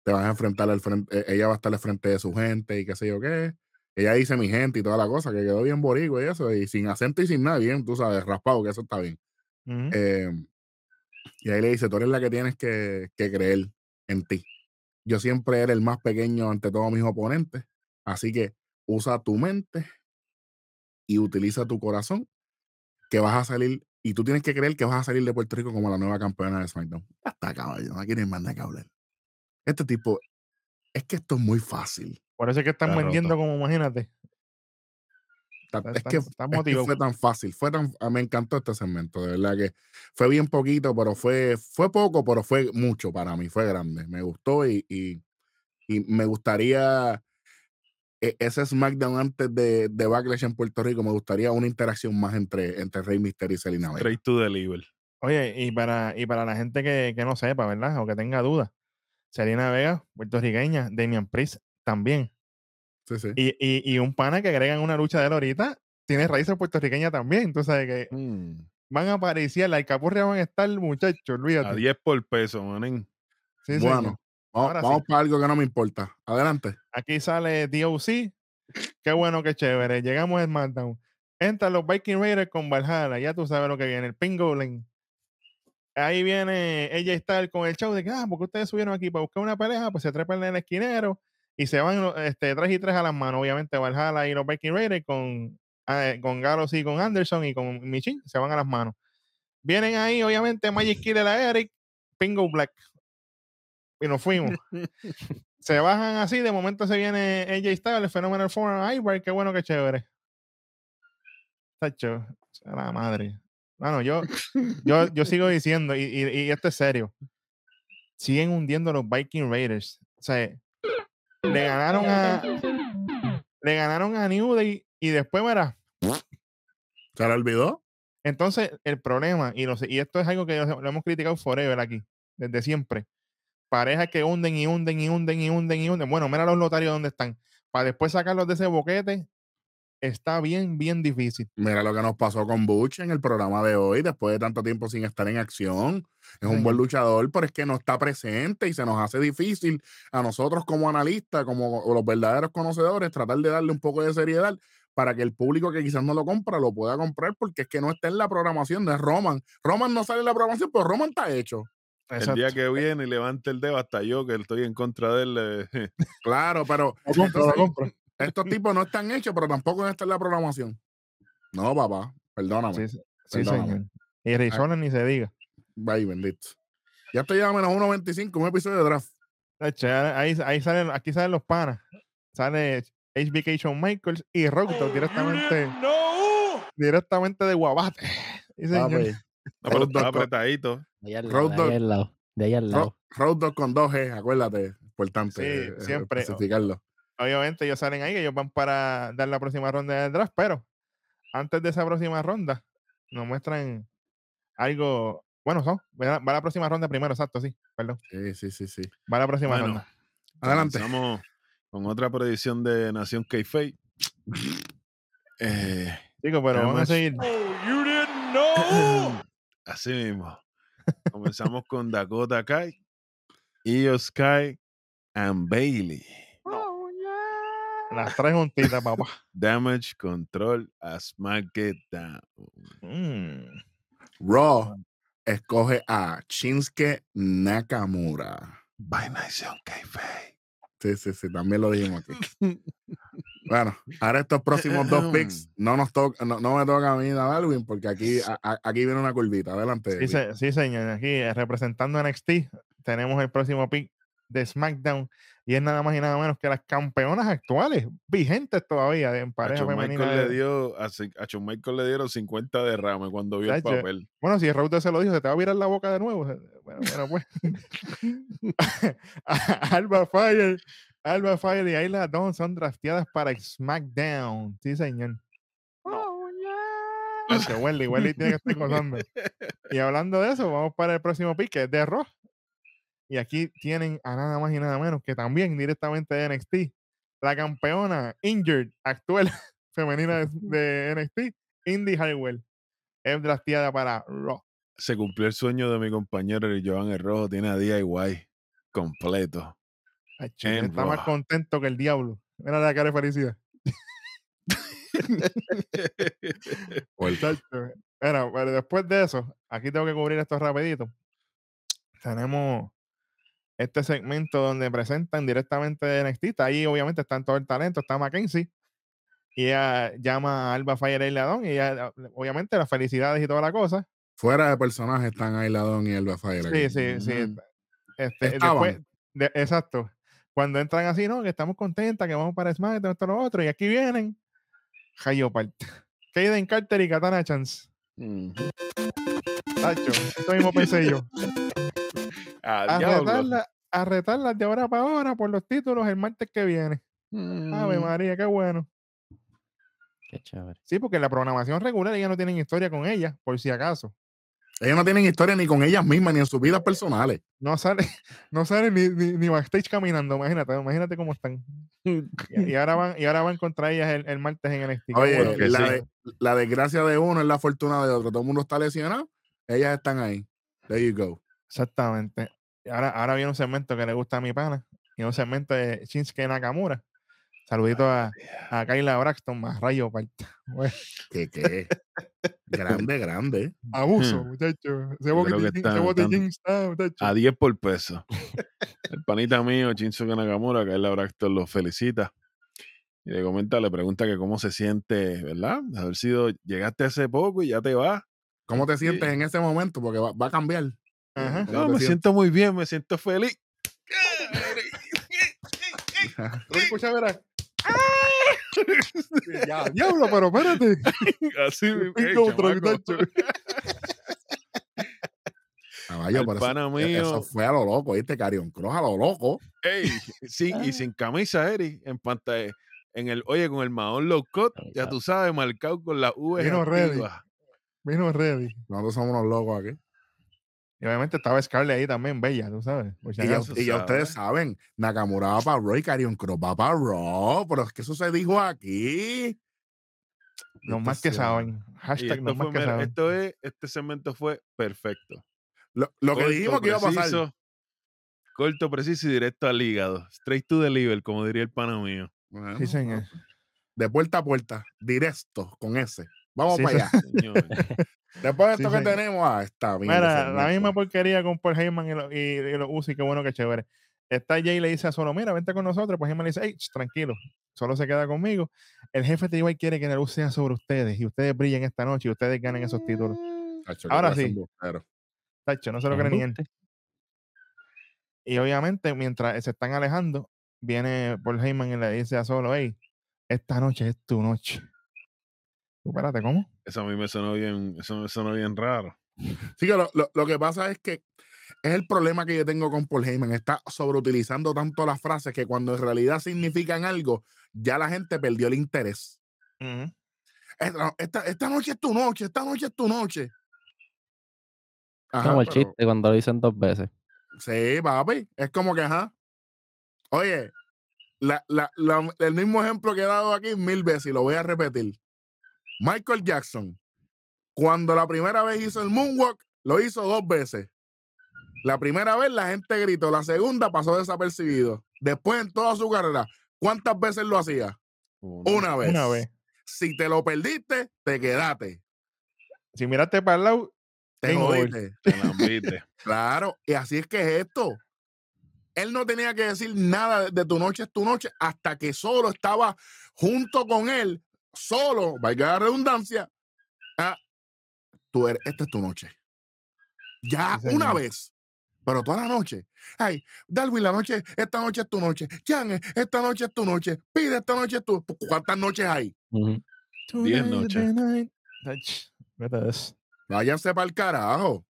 Speaker 1: te vas a enfrentar al frente, eh, ella va a estar al frente de su gente y qué sé yo qué. Ella dice mi gente y toda la cosa, que quedó bien boricua y eso, y sin acento y sin nada, bien, tú sabes, raspado, que eso está bien. Eh, y ahí le dice, tú eres la que tienes que, que creer en ti. Yo siempre era el más pequeño ante todos mis oponentes, así que usa tu mente y utiliza tu corazón, que vas a salir, y tú tienes que creer que vas a salir de Puerto Rico como la nueva campeona de SmackDown. Ya está, caballo, no quieren más nada que hablar. Este tipo, es que esto es muy fácil.
Speaker 2: Por eso es que están
Speaker 3: Está
Speaker 2: vendiendo
Speaker 3: roto.
Speaker 2: como, imagínate. Está-
Speaker 1: Es que,
Speaker 2: está
Speaker 1: es que
Speaker 2: motivado.
Speaker 1: fue tan fácil, fue tan, ah, me encantó este segmento, de verdad que fue bien poquito, pero fue, fue poco, pero fue mucho para mí, fue grande, me gustó y, y, y me gustaría ese SmackDown antes de, de Backlash en Puerto Rico, me gustaría una interacción más entre, entre Rey Mysterio y Selena Vega.
Speaker 3: Straight to deliver.
Speaker 2: Oye, y para, y para la gente que, que no sepa, ¿verdad? O que tenga dudas. Selena Vega, puertorriqueña, Damian Priest también.
Speaker 1: Sí, sí.
Speaker 2: Y, y, y un pana que agrega en una lucha de él ahorita tiene raíces puertorriqueñas también. Sabes que
Speaker 3: Mm,
Speaker 2: van a aparecer, la capurria van a estar, muchachos,
Speaker 3: A
Speaker 2: olvídate.
Speaker 3: 10 por peso, manín.
Speaker 2: Sí,
Speaker 1: bueno, vamos,
Speaker 2: sí.
Speaker 1: vamos para algo que no me importa. Adelante.
Speaker 2: Aquí sale DOC. Qué bueno, qué chévere. Llegamos al SmackDown. Entran los Viking Raiders con Valhalla. Ya tú sabes lo que viene. El Pingolin. Ahí viene ella está con el show de que, ah, porque ustedes subieron aquí para buscar una pelea, pues se trepan en el esquinero y se van este, tres y tres a las manos. Obviamente, Valhalla y los Viking Raiders con, ah, con Gallows y con Anderson y con Michin se van a las manos. Vienen ahí, obviamente, Magic Killer a Eric, Pingo Black. Y nos fuimos. se bajan así, de momento se viene AJ Styles, el Phenomenal Forum, qué bueno, qué chévere. Tacho, sea la madre. Bueno, yo, yo, yo sigo diciendo, y, y, y esto es serio, siguen hundiendo los Viking Raiders. O sea, le ganaron a le ganaron a New Day y después, mira,
Speaker 1: ¿Se le olvidó?
Speaker 2: entonces el problema, y, lo sé- y esto es algo que lo hemos criticado forever aquí, desde siempre. Parejas que hunden y hunden y hunden y hunden y hunden. Bueno, mira los lotarios donde están. Para después sacarlos de ese boquete, está bien, bien difícil.
Speaker 1: Mira lo que nos pasó con Butch en el programa de hoy, después de tanto tiempo sin estar en acción. Es un buen luchador, pero es que no está presente y se nos hace difícil a nosotros como analistas, como los verdaderos conocedores, tratar de darle un poco de seriedad para que el público que quizás no lo compra lo pueda comprar, porque es que no está en la programación de Roman. Roman no sale en la programación, pero Roman está hecho.
Speaker 3: El día que viene y levante el dedo, hasta yo que estoy en contra de él. eh,
Speaker 1: Claro, pero
Speaker 2: Lo compro, lo
Speaker 1: entonces,
Speaker 2: compro.
Speaker 1: estos tipos no están hechos, pero tampoco están en la programación. No, papá, perdóname.
Speaker 2: Sí,
Speaker 1: Perdóname.
Speaker 2: señor. Y Arizona ni se diga.
Speaker 1: Bye, bendito. Ya estoy a menos 1.25, un episodio de draft.
Speaker 2: Ahí, ahí salen, aquí salen los panas. Sale HBK Shawn Michaels y Rock Dog directamente directamente de Guabate. Sí, señor.
Speaker 1: Papi,
Speaker 3: No, pero
Speaker 1: con-
Speaker 3: apretadito.
Speaker 4: De ahí al
Speaker 1: Road
Speaker 4: lado, de ahí
Speaker 1: Dogg.
Speaker 4: al lado. De ahí al
Speaker 1: Ro-
Speaker 4: lado.
Speaker 1: Road Dogg con 2G, acuérdate. Importante.
Speaker 2: Sí,
Speaker 1: eh, eh,
Speaker 2: siempre.
Speaker 1: Especificarlo.
Speaker 2: Obviamente ellos salen ahí, ellos van para dar la próxima ronda del draft, pero antes de esa próxima ronda nos muestran algo, bueno, son, va va la próxima ronda primero, exacto, sí, perdón,
Speaker 1: Sí, sí, sí, sí.
Speaker 2: va la próxima
Speaker 3: Bueno,
Speaker 2: ronda.
Speaker 1: Adelante.
Speaker 3: Comenzamos con otra predicción de Nación K-Fake. Eh,
Speaker 2: Chicos, pero vamos a seguir.
Speaker 3: así mismo. Comenzamos con Dakota Kai, Io Sky and Bailey.
Speaker 2: Las tres juntitas, papá.
Speaker 3: Damage Control a SmackDown.
Speaker 2: Mm.
Speaker 1: Raw escoge a Shinsuke Nakamura.
Speaker 3: By Nación K-Fake.
Speaker 1: Sí, sí, sí, también lo dijimos aquí. Bueno, ahora estos próximos dos picks no nos toca, no, no me toca a mí a Darwin porque aquí, a- a- aquí viene una curvita. Adelante.
Speaker 2: Sí,
Speaker 1: Vic.
Speaker 2: se- sí, señor. Aquí eh, representando a NXT, tenemos el próximo pick de SmackDown y es nada más y nada menos que las campeonas actuales, vigentes todavía en pareja femenina.
Speaker 3: Michael le
Speaker 2: de-
Speaker 3: dio, a, a Michael le dieron 50 derrames cuando vio el papel.
Speaker 2: Bueno, si Raúl se lo dijo, se te va a virar la boca de nuevo. Bueno, bueno, pues. Alba Fire, Alba Fire y Ayla Dawn son drafteadas para SmackDown. Sí, señor. Que Welly, Welly tiene que estar gozando. Y hablando de eso, vamos para el próximo pick, que es de Raw. Y aquí tienen a nada más y nada menos que también directamente de NXT, la campeona injured actual femenina de, de NXT, Indy Hartwell. Es drafteada para Raw.
Speaker 3: Se cumplió el sueño de mi compañero el Joan el Rojo. Tiene a DIY completo.
Speaker 2: Ay, chico,
Speaker 3: En
Speaker 2: está más contento que el diablo. Mira la cara de felicidad. Bueno, pero después de eso, aquí tengo que cubrir esto rapidito. Tenemos este segmento donde presentan directamente de NXT. Ahí, obviamente, está todo el talento. Está Mackenzie. Y ella llama a Alba Fire y Ladón. Y ella, obviamente, las felicidades y toda la cosa.
Speaker 1: Fuera de personaje están Ailadón y Elba Fire.
Speaker 2: Sí, sí, sí. Este, después, de- exacto. Cuando entran así, ¿no? Que estamos contentas, que vamos para SmackDown, esto, lo otro. Y aquí vienen Hayopart, Kaden Carter y Katana Chance. Tacho, eso mismo pensé yo.
Speaker 3: A
Speaker 2: retarla- a retarlas de ahora para ahora por los títulos el martes que viene. Ave
Speaker 3: Mm.
Speaker 2: María, qué bueno.
Speaker 4: Qué chévere.
Speaker 2: Sí, porque la programación regular ya no tienen historia con ella, por si acaso.
Speaker 1: Ellos no tienen historia ni con ellas mismas, ni en sus vidas personales.
Speaker 2: No sale, no sale ni, ni, ni backstage caminando, imagínate, imagínate cómo están. Y, y ahora van, y ahora van contra ellas el, el martes en NXT. Qué
Speaker 1: Oye,
Speaker 2: bueno.
Speaker 1: la,
Speaker 3: sí.
Speaker 1: de- la desgracia de uno es la fortuna de otro. Todo el mundo está lesionado. Ellas están ahí. There you go.
Speaker 2: Exactamente. Ahora, ahora viene un segmento que le gusta a mi pana. Y un segmento de Shinsuke Nakamura. Saludito a, a Kyla Braxton, más rayo parta. Bueno,
Speaker 1: Que qué. grande, grande.
Speaker 2: abuso,
Speaker 3: Hmm.
Speaker 2: muchacho. Ese
Speaker 3: Yo creo que
Speaker 2: botiquín, ese
Speaker 3: están-
Speaker 2: botiquín está, muchacho.
Speaker 3: A 10 por peso. El panita mío, Shinsuke Nakamura, que es la Braxton, lo felicita. Y le comenta, le pregunta que cómo se siente, ¿verdad? De haber sido, llegaste hace poco y ya te vas.
Speaker 1: ¿Cómo te
Speaker 3: Sí.
Speaker 1: sientes en ese momento? Porque va, va a cambiar.
Speaker 2: Ajá.
Speaker 1: ¿Cómo
Speaker 3: No, me
Speaker 1: sientes?
Speaker 3: siento muy bien, me siento feliz.
Speaker 2: Escuchas, verás. Ya, diablo, pero espérate.
Speaker 3: Así
Speaker 2: muchacho.
Speaker 1: Caballo,
Speaker 3: Al
Speaker 1: pero eso-
Speaker 3: pana
Speaker 1: e-
Speaker 3: mío.
Speaker 1: eso fue a lo loco, ¿viste? Carion Cross a lo loco.
Speaker 3: Ey, sin,
Speaker 2: Ah.
Speaker 3: y sin camisa, Eri, en pantalla. En el, oye, con el mahón low cut, ya tú sabes, marcado con la V.
Speaker 2: Vino ready. Vino ready.
Speaker 1: Nosotros somos unos locos aquí.
Speaker 2: Y obviamente estaba Scarlett ahí también, bella, tú sabes.
Speaker 1: Y ya,
Speaker 2: acaso.
Speaker 1: y ya ustedes saben, Nakamura va para Raw y Carion Cross va para Raw. Pero es que eso se dijo aquí.
Speaker 2: Los más que saben. Hashtag
Speaker 3: esto,
Speaker 2: los más
Speaker 3: fue,
Speaker 2: que
Speaker 3: mira,
Speaker 2: saben.
Speaker 3: esto es, este segmento fue perfecto.
Speaker 1: Lo, lo que dijimos que iba a pasar.
Speaker 3: preciso, Corto, preciso y directo al hígado. Straight to the liver, como diría el pana mío.
Speaker 1: Bueno,
Speaker 2: Sí, señor.
Speaker 1: De puerta a puerta, directo, con ese. Vamos
Speaker 2: Sí,
Speaker 1: para
Speaker 2: sí.
Speaker 1: allá. Después de
Speaker 2: Sí,
Speaker 1: esto que tenemos, ah, está bien.
Speaker 2: Mira, la misma porquería con Paul Heyman y, lo- y, y los Uzi, qué bueno, qué chévere. Está Jay y le dice a Solo, mira, vente con nosotros. Pues Heyman le dice, hey, tranquilo, solo se queda conmigo. El jefe de igual quiere que la luz sea sobre ustedes y ustedes brillen esta noche y ustedes ganen esos títulos. Ahora sí. Tacho, no se lo cree ni él.
Speaker 4: Embuste.
Speaker 2: Y obviamente, mientras se están alejando, viene Paul Heyman y le dice a Solo, hey, esta noche es tu noche. Espérate, ¿cómo?
Speaker 3: Eso a mí me sonó bien, eso me sonó bien raro.
Speaker 1: Sí, que lo, lo- lo que pasa es que es el problema que yo tengo con Paul Heyman. Está sobreutilizando tanto las frases que cuando en realidad significan algo, ya la gente perdió el interés. Esta, esta- esta noche es tu noche, esta noche es tu noche. Ajá,
Speaker 4: Como el
Speaker 1: pero-
Speaker 4: chiste cuando lo dicen dos veces.
Speaker 1: Sí, papi. Es como que, ajá. Oye, la- la- la- el mismo ejemplo que he dado aquí mil veces y lo voy a repetir. Michael Jackson, cuando la primera vez hizo el moonwalk, lo hizo dos veces. La primera vez la gente gritó, la segunda pasó desapercibido. Después en toda su carrera, ¿cuántas veces lo hacía? Una vez.
Speaker 2: Una vez.
Speaker 1: Si te lo perdiste, te quedaste.
Speaker 2: Si miraste para el lado,
Speaker 1: Te jodiste.
Speaker 3: Te.
Speaker 1: Claro, y así es que es esto. Él no tenía que decir nada de, de tu noche es tu noche hasta que solo estaba junto con él, solo, valga la redundancia. ah, tú eres, esta es tu noche. Ya
Speaker 2: Sí,
Speaker 1: una vez, pero toda la noche. Ay, Darwin, la noche, esta noche es tu noche. Jan, esta noche es tu noche. Pide, esta noche es tu. ¿Cuántas noches hay?
Speaker 4: Ujú.
Speaker 3: Diez
Speaker 2: Tonight is
Speaker 3: noches.
Speaker 1: Váyanse para el carajo.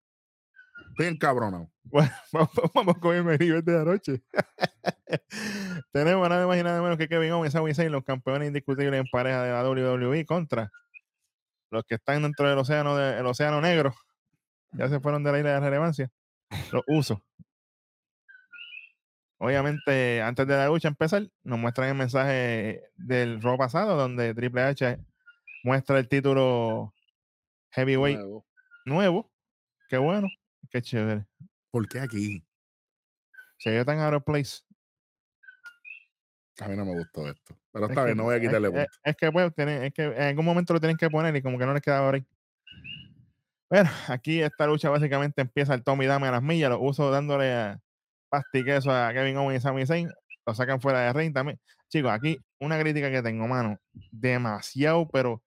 Speaker 1: Estoy encabronado.
Speaker 2: Bueno, vamos, vamos con el event de la noche. Tenemos nada más y nada menos que Kevin Owens Sami Zayn, los campeones indiscutibles en pareja de la WWE contra los que están dentro del océano de- el océano negro. Ya se fueron de la isla de relevancia. Los usos. Obviamente, antes de la lucha empezar, nos muestran el mensaje del Raw pasado, donde Triple H muestra el título Heavyweight
Speaker 3: Nuevo.
Speaker 2: nuevo. Qué bueno, qué chévere.
Speaker 1: ¿Por qué aquí?
Speaker 2: Se ve tan out of place.
Speaker 1: A mí no me gustó esto. Pero
Speaker 2: Es
Speaker 1: está
Speaker 2: que,
Speaker 1: bien, no voy a quitarle
Speaker 2: es,
Speaker 1: punto.
Speaker 2: es que, pues, tienen- es que en algún momento lo tienen que poner y como que no les quedaba ahí. Bueno, aquí esta lucha básicamente empieza el Tommy Dame a las millas, los uso dándole a a Kevin Owens y Sami Zayn, lo sacan fuera de ring también. Chicos, aquí una crítica que tengo, mano, demasiado, pero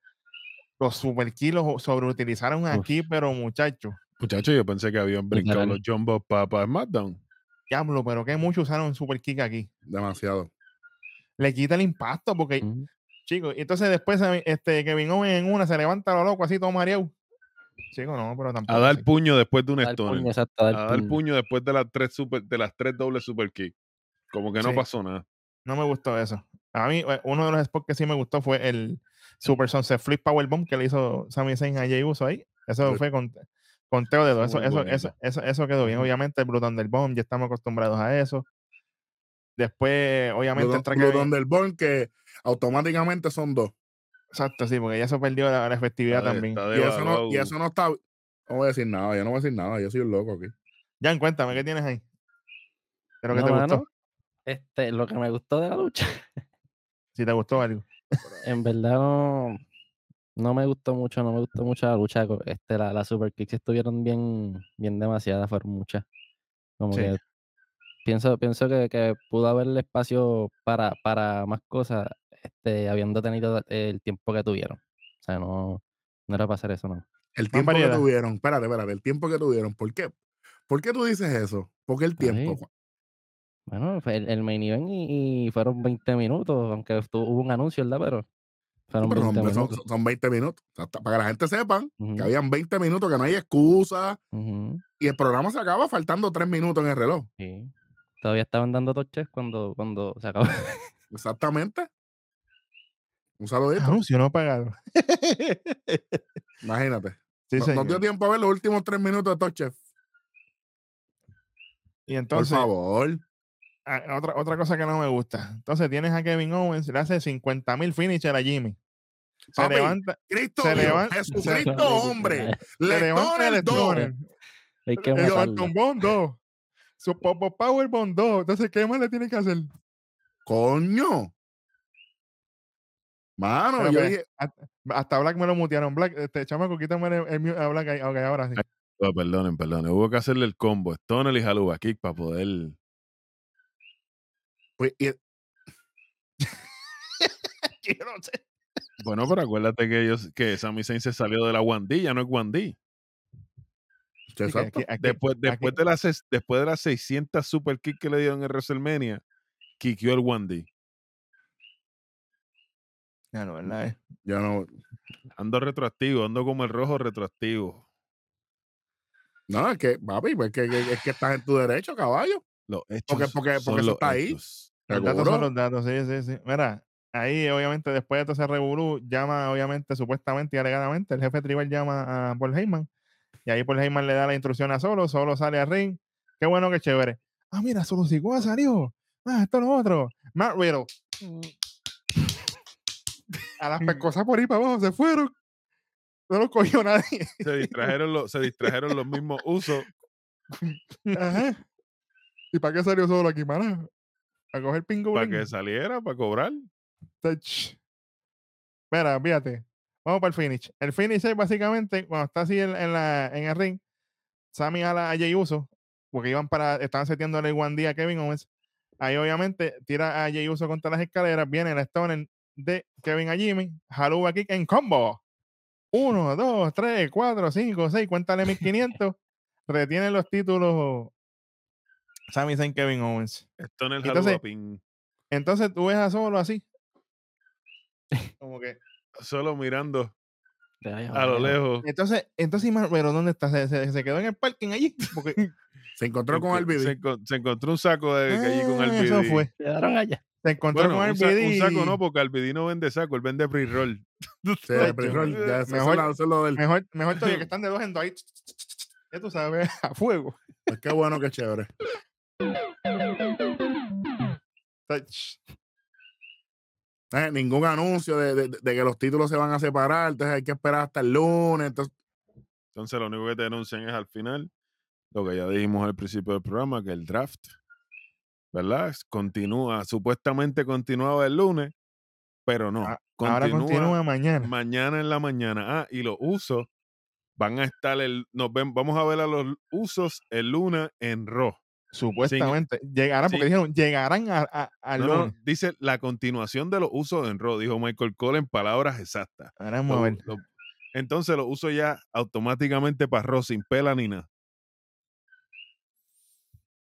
Speaker 2: los super kilos sobreutilizaron aquí, pero muchachos,
Speaker 3: Muchachos, yo pensé que habían brincado
Speaker 4: Literal.
Speaker 3: los Jumbo para SmackDown.
Speaker 2: diablo, pero que mucho usaron super kick aquí.
Speaker 1: Demasiado.
Speaker 2: Le quita el impacto porque
Speaker 4: Ujú.
Speaker 2: Chicos, y entonces después este, Kevin Owens en una se levanta lo loco así todo mareado. Chicos, no, pero tampoco.
Speaker 3: A dar
Speaker 2: así.
Speaker 3: puño después de un
Speaker 4: Dar
Speaker 3: stoner.
Speaker 4: puño, exacto,
Speaker 3: A
Speaker 4: dar puño.
Speaker 3: puño después de las tres super, de las tres dobles super kick. Como que no
Speaker 2: Sí.
Speaker 3: pasó nada.
Speaker 2: No me gustó eso. A mí, eh, uno de los spots que sí me gustó fue el Super Sunset Flip Powerbomb que le hizo Sami Zayn a Jay Uso ahí. Eso
Speaker 1: Sí.
Speaker 2: fue con, conteo de dos. Eso, eso, eso, eso, eso quedó bien. Obviamente, el Blue del Bomb, ya estamos acostumbrados a eso. Después, obviamente,
Speaker 1: Blue,
Speaker 2: entra
Speaker 1: Blue
Speaker 2: Kevin-
Speaker 1: Thunderbolt que automáticamente son dos.
Speaker 2: Exacto, sí, porque ya eso perdió la, la efectividad
Speaker 3: Está de-
Speaker 2: también.
Speaker 3: está
Speaker 1: Y eso, no, y eso no está. No voy a decir nada, yo no voy a decir nada, yo soy un loco aquí.
Speaker 2: Jan, cuéntame, ¿qué tienes ahí? De lo que
Speaker 4: No,
Speaker 2: te
Speaker 4: mano,
Speaker 2: gustó.
Speaker 4: Este, lo que me gustó de la lucha,
Speaker 2: Si te gustó algo.
Speaker 4: en verdad no, no me gustó mucho, no me gustó mucho la lucha. Este, la, la super kicks estuvieron bien, bien demasiadas, fueron muchas. Como
Speaker 2: Sí.
Speaker 4: que pienso, pienso que, que pudo haber espacio para, para más cosas, este, habiendo tenido el tiempo que tuvieron. O sea, no, no era para hacer eso, no.
Speaker 1: El tiempo que tuvieron, espérate, espérate, el tiempo que tuvieron, ¿por qué? ¿Por qué tú dices eso? ¿Por qué el tiempo?
Speaker 4: Ay, Bueno, el, el main event y, y fueron 20 minutos, aunque estuvo- hubo un anuncio, ¿verdad? Pero
Speaker 1: Sí,
Speaker 4: fueron
Speaker 1: pero
Speaker 4: 20
Speaker 1: son, son-
Speaker 4: minutos.
Speaker 1: son 20 minutos. O sea, hasta- para que la gente sepan que habían 20 minutos, que no hay excusa. Y el programa se acaba faltando 3 minutos en el reloj.
Speaker 4: sí. Todavía estaban dando toches cuando, cuando se acabó.
Speaker 1: Exactamente. Un saludito.
Speaker 2: Anuncio no pagado.
Speaker 1: Imagínate.
Speaker 2: Sí,
Speaker 1: no, no dio tiempo a ver los últimos 3 minutos de Top Chef.
Speaker 2: Y
Speaker 1: Por
Speaker 2: entonces,
Speaker 1: favor.
Speaker 2: a- otra, otra cosa que no me gusta. Entonces tienes a Kevin Owens, le hace 50 mil finisher a Jimmy. Se
Speaker 1: Papi,
Speaker 2: levanta,
Speaker 1: Cristo
Speaker 2: se
Speaker 1: Dios,
Speaker 2: levanta-
Speaker 1: Jesucristo,
Speaker 4: se-
Speaker 1: hombre.
Speaker 2: se levanta
Speaker 1: Le
Speaker 2: el
Speaker 1: el
Speaker 4: que
Speaker 2: El. Tombón 2. Su Popo Power Bomb 2. Entonces, ¿qué más le tiene que hacer?
Speaker 1: Coño. Mano,
Speaker 2: Pero,
Speaker 1: yo
Speaker 2: pues,
Speaker 1: dije,
Speaker 2: hasta, hasta Black me lo mutearon. Black, este chamaco, quítame el, el a Black ahí. Ok, ahora sí.
Speaker 3: Oh, perdonen, perdonen. Hubo que hacerle el combo. Stoner y Haluba Kick para poder.
Speaker 1: pues, y-
Speaker 2: Yo no sé.
Speaker 3: Bueno, pero acuérdate que ellos, que Sami Zayn se salió de la 1D, ya no es 1D.
Speaker 2: Sí, que
Speaker 1: exacto.
Speaker 2: aquí- aquí-
Speaker 3: Después, después, de las, después de las 600 super kick que le dieron en WrestleMania, kickió el 1D.
Speaker 2: Ya no, ¿verdad? eh.
Speaker 1: Yo no.
Speaker 3: Ando retroactivo, ando como el rojo retroactivo.
Speaker 1: No, es que, papi, pues, es que, es que estás en tu derecho, caballo.
Speaker 3: Los hechos
Speaker 1: Porque- porque-
Speaker 3: son
Speaker 1: porque eso
Speaker 3: los
Speaker 1: está ahí.
Speaker 2: Los datos son los datos, sí, sí, sí. Mira, ahí obviamente después de todo ese revolú, llama obviamente supuestamente y alegadamente, el jefe tribal llama a Paul Heyman y ahí Paul Heyman le da la instrucción a Solo, Solo sale a ring. Qué bueno, qué chévere. Ah, mira, Solo Sikoa salió. Ah, esto es lo otro. Matt Riddle. A las pescosas por ahí para abajo se fueron. No los cogió nadie.
Speaker 3: Se distrajeron los, se distrajeron los mismos usos.
Speaker 2: Ajá. ¿Y para qué salió Solo aquí, maná? A coger pingo
Speaker 3: para que saliera, para cobrar.
Speaker 2: Touch. Mira, fíjate. Vamos para el finish. El finish es básicamente cuando está así en, en la, en el ring, Sammy a la a Jey Uso, porque iban para, estaban seteando el one día a Kevin Owens. Ahí obviamente tira a Jey Uso contra las escaleras, viene el Stone de Kevin a Jimmy, Haluba Kick en combo. 1, 2, 3, 4, 5, 6, cuéntale 1500. Retienen los títulos Sami Zayn, Kevin Owens.
Speaker 3: Esto en el
Speaker 2: Entonces-. Entonces tú ves a solo así. Como que.
Speaker 3: Solo mirando a lo lejos.
Speaker 2: Entonces, entonces, pero ¿dónde está? ¿Se, se, se quedó en el parking allí? Porque
Speaker 1: Se encontró con el
Speaker 3: Se, encontró un saco de allí con
Speaker 2: Ah,
Speaker 3: el
Speaker 2: Eso fue.
Speaker 4: Quedaron allá.
Speaker 2: Se encontró
Speaker 3: Bueno,
Speaker 2: con el
Speaker 3: un, sa- un
Speaker 2: BD.
Speaker 3: saco no, porque Albidi no vende saco, él vende pre-roll.
Speaker 1: Sí, pre-roll, ya, eso,
Speaker 2: Mejor-
Speaker 1: es lo- eso es lo del.
Speaker 2: Mejor, mejor todavía que están de dos en dos ahí. Ya tú sabes, a fuego.
Speaker 1: Pues qué bueno, qué chévere. Eh, ningún anuncio de, de- de que los títulos se van a separar, entonces hay que esperar hasta el lunes. Entonces,
Speaker 3: Entonces lo único que te denuncian es al final, lo que ya dijimos al principio del programa, que el draft, ¿verdad? Continúa, supuestamente continuaba el lunes, pero no.
Speaker 2: Ah, Ahora continúa mañana.
Speaker 3: mañana en la mañana. Ah, y los usos van a estar el, nos ven, vamos a ver a los usos el lunes en Raw.
Speaker 2: Supuestamente. Llegarán, porque
Speaker 3: Sí.
Speaker 2: dijeron, llegarán a, a-
Speaker 3: No, dice la continuación de los usos en Raw, dijo Michael Cole en palabras exactas.
Speaker 2: Ahora vamos a ver.
Speaker 3: lo- entonces los uso ya automáticamente para Raw sin pela ni nada.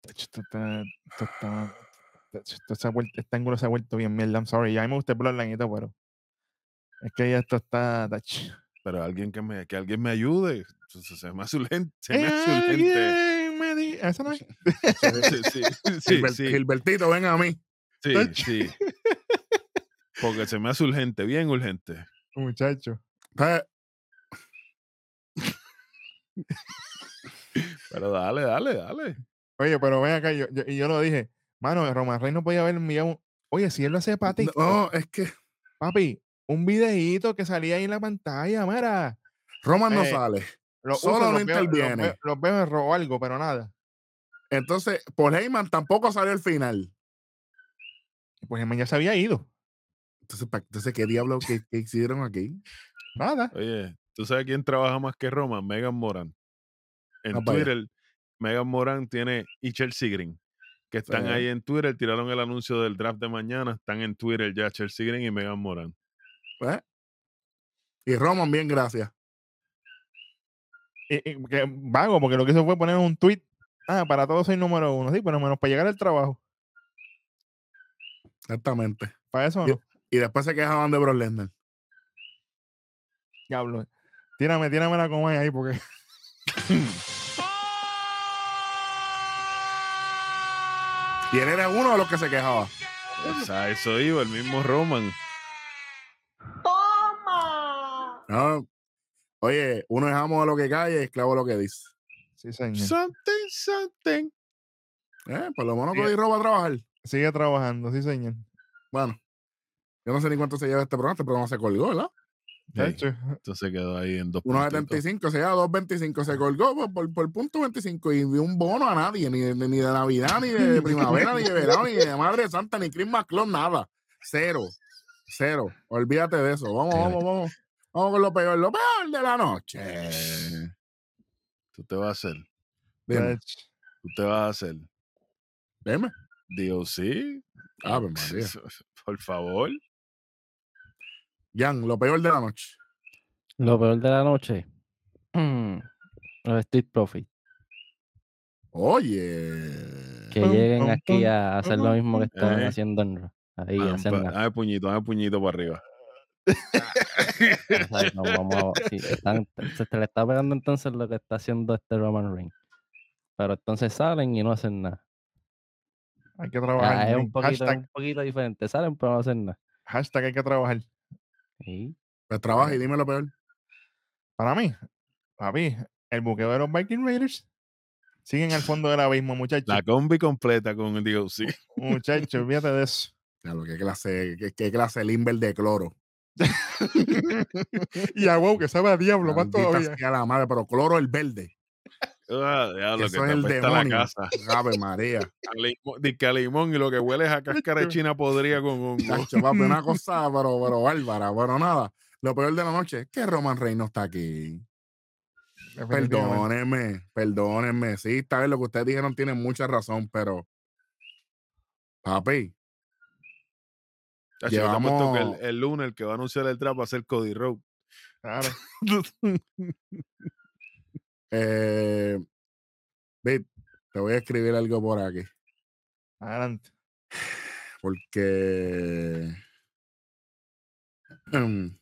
Speaker 2: Esto está, esto está, touch, esto se ha vuelto, este ángulo se ha vuelto bien mierda. I'm sorry. Ya a mí me gusta el todo, pero es que ya esto está.
Speaker 3: Pero alguien que me, que alguien me ayude. Se, me hace urgente. Se me hace urgente.
Speaker 2: Eso no es.
Speaker 3: Sí, sí, sí,
Speaker 1: Gilbert-
Speaker 3: sí,
Speaker 1: Gilbertito, ven a mí.
Speaker 3: sí, sí. Porque se me hace urgente, bien urgente.
Speaker 2: Muchacho.
Speaker 3: Pero dale, dale, dale.
Speaker 2: Oye, pero ven acá, yo, yo- y yo lo dije, mano, Roman Reigns no podía haber enviado oye, si él lo hace para
Speaker 1: No, es que
Speaker 2: papi, un videíto que salía ahí en la pantalla, mira.
Speaker 1: Roman no
Speaker 2: Eh,
Speaker 1: sale.
Speaker 2: Los
Speaker 1: Solo no
Speaker 2: los veo- los
Speaker 1: interviene.
Speaker 2: veo- Los veo en robo o algo, pero nada.
Speaker 1: Entonces, por Heyman tampoco salió al final.
Speaker 2: Pues el ya se había ido.
Speaker 1: Entonces, pa- entonces ¿qué diablo que, que hicieron aquí?
Speaker 2: Nada.
Speaker 3: Oye, ¿tú sabes quién trabaja más que Roma? Megan Moran. En
Speaker 1: Ah, vaya.
Speaker 3: Twitter, Megan Moran tiene y Chelsea Green, que están
Speaker 1: Sí.
Speaker 3: ahí en Twitter, tiraron el anuncio del draft de mañana, están en Twitter ya Chelsea Green y Megan Moran.
Speaker 1: ¿Eh? Y Roman, bien, gracias.
Speaker 2: Que vago, porque lo que hizo fue poner un tweet. Ah, para todos soy número uno. Sí, pero menos para llegar al trabajo.
Speaker 1: Exactamente.
Speaker 2: Para eso no.
Speaker 1: Y después se quejaban de Brock Lesnar.
Speaker 2: Diablo. Tírame, tírame la coma ahí porque.
Speaker 1: Y él era uno de los que se quejaba.
Speaker 3: O sea, eso iba, el mismo Roman.
Speaker 1: No. Oye, uno es amo de lo que cae y esclavo de lo que dice.
Speaker 2: Sí, señor.
Speaker 3: Something, something.
Speaker 1: Eh, por lo menos. Cody Roba a trabajar.
Speaker 2: Sigue trabajando, sí, señor.
Speaker 1: Bueno, yo no sé ni cuánto se lleva este programa. Este programa se colgó, ¿verdad?
Speaker 3: Hey,
Speaker 2: Tacho.
Speaker 3: entonces quedó ahí en dos
Speaker 1: 1.75, se lleva 2.25. Se colgó por, por, por punto 25 y ni un bono a nadie, ni, de- ni de Navidad, ni de primavera, ni de verano, ni de Madre Santa, ni Christmas Club, nada. Cero. Cero. Olvídate de eso. Vamos, vamos, vamos. Vamos con lo peor, lo peor de la noche.
Speaker 3: Tú te vas a hacer.
Speaker 1: Dime.
Speaker 3: Tú te vas a hacer.
Speaker 1: dime.
Speaker 3: DOC.
Speaker 1: Ave María.
Speaker 3: Por favor.
Speaker 1: Jan, lo peor de la noche.
Speaker 4: Lo peor de la noche. Los Street Profits.
Speaker 1: Oye.
Speaker 4: Que lleguen aquí a hacer lo mismo que
Speaker 3: Eh.
Speaker 4: hacer haciendo en. Ahí, nada.
Speaker 3: dame puñito, dame puñito para arriba.
Speaker 4: Exacto, vamos a- sí, están- se te le está pegando entonces lo que está haciendo este Roman Reigns. Pero entonces salen y no hacen nada.
Speaker 2: Hay que
Speaker 4: Ah,
Speaker 2: trabajar.
Speaker 4: es un poquito,
Speaker 2: hashtag,
Speaker 4: un poquito diferente. Salen pero no hacen nada.
Speaker 2: hashtag hay que trabajar.
Speaker 4: Sí.
Speaker 1: Pues trabaja y dime lo peor.
Speaker 2: Para mí, papi, el buqueo de los Viking Raiders siguen al fondo del abismo, muchachos.
Speaker 3: La combi completa con el DOC.
Speaker 2: Muchachos, olvídate de eso.
Speaker 1: Claro, qué clase, qué, qué clase limber de cloro.
Speaker 2: y a wow, que sabe a diablo, más todavía.
Speaker 1: sea la madre, pero cloro el verde.
Speaker 3: Ah,
Speaker 1: Eso
Speaker 3: que
Speaker 1: es el
Speaker 3: la
Speaker 1: demonio.
Speaker 3: casa.
Speaker 1: Ave María.
Speaker 3: A limón, di que a limón y lo que huele es a cáscara de china podría con
Speaker 1: papi, una cosa, pero, pero bárbara. Bueno, nada. Lo peor de la noche es que Roman Reigns no está aquí. Perdónenme, perdónenme. Sí, está bien, lo que ustedes dijeron tiene mucha razón, pero. Papi,
Speaker 3: Chacho, yo te apuesto que
Speaker 1: Llevamos-
Speaker 3: el, el lunes el que va a anunciar el trap va a ser Cody Road.
Speaker 2: Claro.
Speaker 1: eh, te voy a escribir algo por aquí.
Speaker 2: Adelante.
Speaker 1: Porque.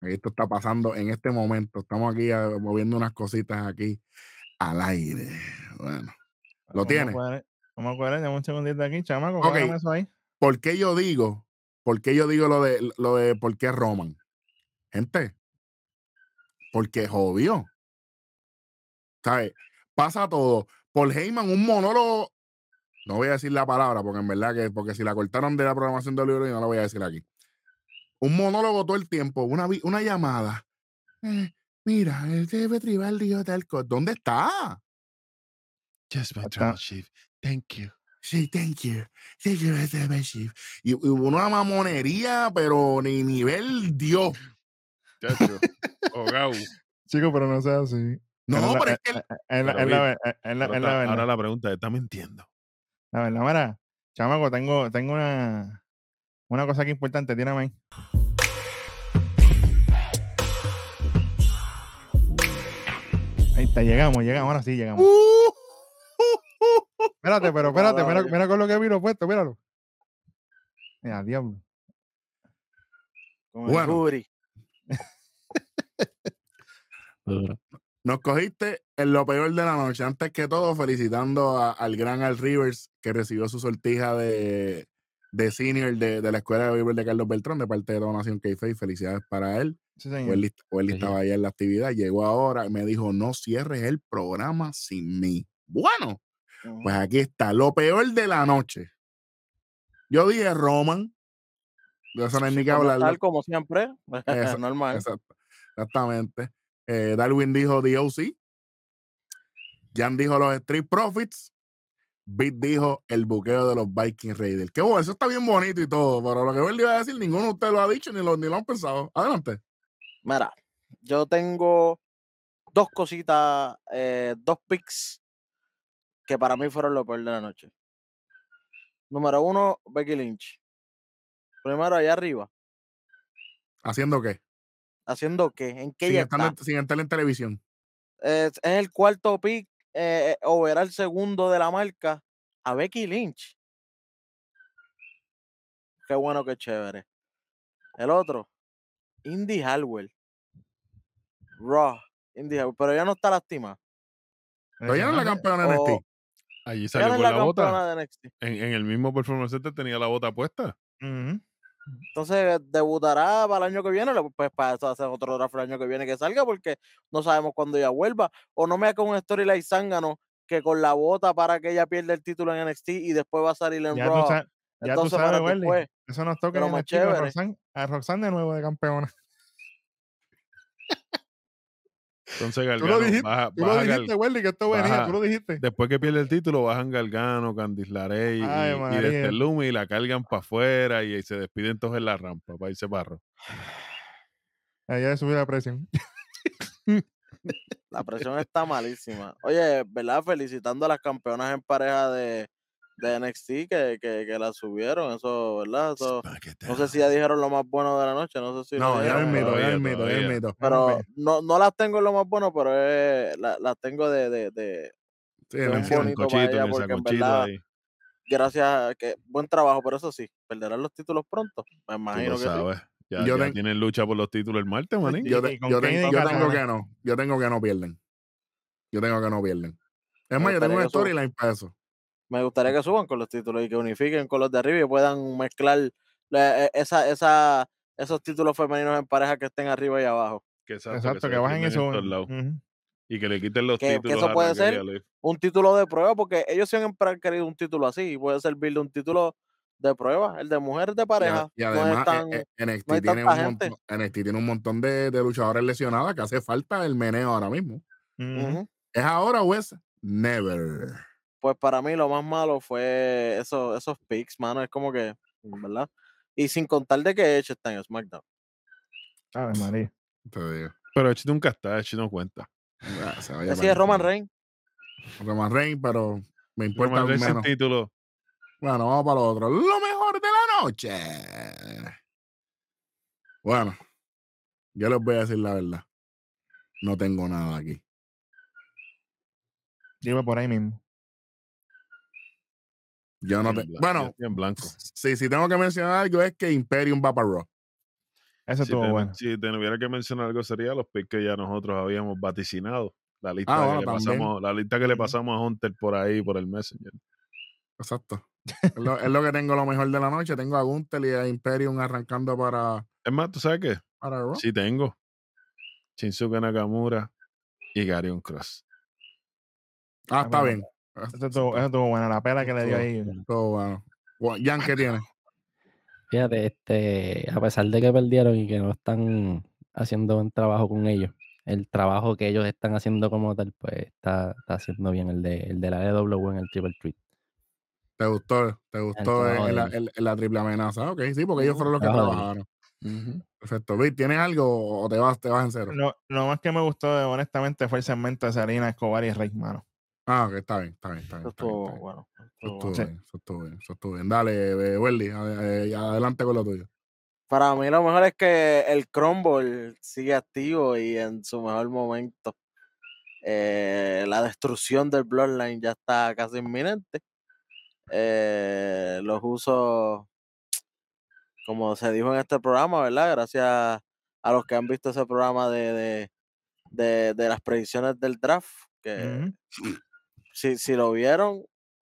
Speaker 1: Esto está pasando en este momento. Estamos aquí ah, moviendo unas cositas aquí al aire. Bueno, ¿Lo tiene?
Speaker 2: Vamos a cuadrar, dame un segundito aquí, chamaco.
Speaker 1: Ok.
Speaker 2: cuádrame eso ahí.
Speaker 1: ¿por qué yo digo? ¿Por qué yo digo lo de lo de por qué Roman? Gente, porque jodió. ¿Sabes? Pasa todo. Por Heyman, un monólogo. No voy a decir la palabra, porque en verdad que, porque si la cortaron de la programación del libro, no la voy a decir aquí. Un monólogo todo el tiempo, una, una llamada. Eh, mira, el jefe tribal dijo tal cosa. ¿Dónde está?
Speaker 3: Just my chief. Thank you.
Speaker 1: Sí, thank you. Thank you. Y, y hubo una mamonería, pero ni nivel Dios.
Speaker 3: Chacho.
Speaker 2: Chico, pero no sea así.
Speaker 1: No,
Speaker 2: Pero
Speaker 1: es que
Speaker 3: está-
Speaker 2: verdad.
Speaker 3: ahora la pregunta es, ¿está mintiendo?
Speaker 2: La verdad, mira, chamaco, tengo, tengo una, una cosa aquí importante, tírame ahí. Ahí está, llegamos, llegamos, ahora sí llegamos.
Speaker 1: Uh,
Speaker 2: Espérate, pero espérate, mira, con lo que vino puesto, míralo. Mira, diablo.
Speaker 5: Con el
Speaker 1: Bueno. Nos cogiste en lo peor de la noche. Antes que todo, felicitando a- al gran Al Rivers, que recibió su sortija de, de senior de, de la escuela de béisbol de Carlos Beltrán, de parte de Donación k Felicidades para él.
Speaker 2: Sí, señor.
Speaker 4: Sí, sí.
Speaker 1: estaba ahí en la actividad, llegó ahora y me dijo, no cierres el programa sin mí. Bueno. Pues aquí está, lo peor de la noche. Yo dije Roman, de eso no hay ni que hablar.
Speaker 5: tal, como siempre.
Speaker 1: Eso,
Speaker 5: Normal.
Speaker 1: Exacto, exactamente. Eh, Darwin dijo DOC. Jan dijo los Street Profits. Beat dijo el buqueo de los Viking Raiders. Que bueno, eso está bien bonito y todo, pero lo que él iba a decir, ninguno de ustedes lo ha dicho ni lo, ni lo han pensado. Adelante.
Speaker 5: Mira, yo tengo dos cositas, eh, dos picks que para mí fueron lo peor de la noche. Número uno, Becky Lynch. Primero allá arriba.
Speaker 1: ¿Haciendo qué?
Speaker 5: ¿Haciendo qué? ¿En qué
Speaker 1: Sin estar,
Speaker 5: está?
Speaker 1: en, sin estar en televisión.
Speaker 5: Es, es el cuarto pick eh, o era el segundo de la marca a Becky Lynch. Qué bueno, qué chévere. El otro, Indy Hallwell. Raw. Indy Hallwell, pero ella no está lastimada.
Speaker 1: Pero ella no es la campeona de NXT.
Speaker 3: Allí salió con
Speaker 5: la
Speaker 3: la bota.
Speaker 5: de.
Speaker 3: En, en el mismo Performance Center tenía la bota puesta.
Speaker 5: Entonces debutará para el año que viene, le- pues para eso hacer otro draft el año que viene que salga, porque no sabemos cuándo ella vuelva. O no me haga un storyline zángano que con la bota para que ella pierda el título en NXT y después va a salir en
Speaker 2: Ya tú,
Speaker 5: Raw.
Speaker 2: ya tú
Speaker 5: dos
Speaker 2: sabes, Welly,
Speaker 5: después.
Speaker 2: Eso nos toca en. Roxanne, a Roxanne de nuevo de campeona.
Speaker 3: Entonces
Speaker 2: Tú lo
Speaker 3: Gargano
Speaker 2: dijiste,
Speaker 3: baja,
Speaker 2: Tú lo
Speaker 3: baja Gal-
Speaker 2: dijiste, Welly, que esto venía,
Speaker 3: baja-
Speaker 2: tú lo dijiste.
Speaker 3: Después que pierde el título, bajan Gargano, Candice LeRae y,
Speaker 2: Ay,
Speaker 3: y, y
Speaker 2: María.
Speaker 3: desde el Lumi y la cargan para afuera y, se despiden todos en la rampa para irse barro.
Speaker 2: Allá subí la presión.
Speaker 5: La presión está malísima. Oye, ¿verdad? Felicitando a las campeonas en pareja de, de NXT que, que, que la subieron. Eso, ¿verdad? Eso, no sé si ya dijeron lo más bueno de la noche. No sé si
Speaker 1: No, ya el mito,
Speaker 5: pero-
Speaker 1: ya el mito, ya el mito.
Speaker 5: pero no, no las tengo en lo más bueno, pero es- la- las tengo de, de, de,
Speaker 1: Sí, mención.
Speaker 5: bonito
Speaker 3: en el
Speaker 5: porque en
Speaker 3: sancochito
Speaker 5: verdad-
Speaker 3: ahí.
Speaker 5: gracias a que buen trabajo, pero eso sí, perderán los títulos pronto. Me
Speaker 3: Tú
Speaker 5: imagino
Speaker 3: lo
Speaker 5: que sí.
Speaker 3: sabes. Ya,
Speaker 1: Yo
Speaker 3: ya
Speaker 1: ten-
Speaker 3: tienen lucha por los títulos el martes, manín.
Speaker 1: Yo,
Speaker 2: ¿Y
Speaker 1: te- yo tengo, yo que no. Yo tengo que no pierden. Yo tengo que no pierden. Es más, yo tengo una storyline para eso.
Speaker 5: Me gustaría que suban con los títulos y que unifiquen con los de arriba y puedan mezclar la- e- esa, esa, esos títulos femeninos en pareja que estén arriba y abajo.
Speaker 3: Que exacto,
Speaker 2: que bajen
Speaker 3: lados.
Speaker 2: Ujú.
Speaker 3: Y que le quiten los
Speaker 5: Que- que
Speaker 3: títulos
Speaker 5: eso
Speaker 3: a
Speaker 5: puede ser. Un título de prueba, porque ellos siempre han querido un título así y puede servir de un título de prueba. El de mujeres de pareja
Speaker 1: y
Speaker 5: no
Speaker 1: además,
Speaker 5: es tan.
Speaker 1: eh, eh, NXT,
Speaker 5: no
Speaker 1: tiene un montón, NXT tiene un montón de, de luchadores lesionadas que hace falta el meneo ahora mismo. ¿Es ahora o es never?
Speaker 5: Pues para mí lo más malo fue eso, esos picks, mano. Es como que, ¿verdad? Y sin contar de que Edge está en SmackDown.
Speaker 2: Ave María.
Speaker 1: Te digo.
Speaker 3: Pero Edge nunca está, Edge no cuenta.
Speaker 1: Ah, se vaya
Speaker 5: Así es Roman. Reigns.
Speaker 1: Roman Reigns, pero me importa
Speaker 3: Roman Reigns
Speaker 1: menos.
Speaker 3: título.
Speaker 1: Bueno, vamos para lo otro. Lo mejor de la noche. Bueno, yo les voy a decir la verdad. No tengo nada aquí.
Speaker 2: Iba por ahí mismo.
Speaker 1: Yo no te... Bueno,
Speaker 3: bien blanco.
Speaker 1: sí, si tengo que mencionar algo es que Imperium va para Raw.
Speaker 2: Eso
Speaker 3: Si
Speaker 2: estuvo
Speaker 3: te,
Speaker 2: bueno.
Speaker 3: si te hubiera que mencionar algo sería los picks que ya nosotros habíamos vaticinado. La lista,
Speaker 1: Ah,
Speaker 3: que,
Speaker 1: bueno,
Speaker 3: le pasamos, la lista que le pasamos a Hunter por ahí, por el Messenger.
Speaker 1: Exacto. es, lo, es lo que tengo lo mejor de la noche. Tengo a Gunther y a Imperium arrancando para,
Speaker 3: Es más, ¿tú sabes qué?
Speaker 1: para Raw.
Speaker 3: Sí tengo. Shinsuke Nakamura y Garion Cross.
Speaker 1: Ah, está
Speaker 2: bueno.
Speaker 1: bien.
Speaker 2: Eso estuvo, bueno. La pela que le dio ahí.
Speaker 1: Todo bueno. Jan, ¿qué tiene?
Speaker 4: Fíjate, este, a pesar de que perdieron y que no están haciendo buen trabajo con ellos, el trabajo que ellos están haciendo como tal, pues está, está haciendo bien el de, el de la EW en el Triple Threat.
Speaker 1: ¿Te gustó? ¿Te gustó en
Speaker 4: de
Speaker 1: la,
Speaker 4: ellos.
Speaker 1: en- en la triple amenaza? Ok, sí, porque ellos fueron los que trabajaron. Perfecto. Vic, ¿tienes algo o te vas, te vas en cero?
Speaker 2: Lo, lo más que me gustó, honestamente, fue el segmento de Sarina Escobar y Rey, mano.
Speaker 1: Ah, ok, está bien, está bien, está bien.
Speaker 5: Eso estuvo bueno.
Speaker 1: Eso
Speaker 5: estuvo
Speaker 1: bien, eso estuvo bien. Dale, eh, Welly, eh, adelante con lo tuyo.
Speaker 5: Para mí lo mejor es que el Crumble sigue activo y en su mejor momento. Eh, la destrucción del Bloodline ya está casi inminente. Eh, los usos, como se dijo en este programa, ¿verdad? Gracias a los que han visto ese programa de, de, de- de las predicciones del draft, que. Si, si lo vieron,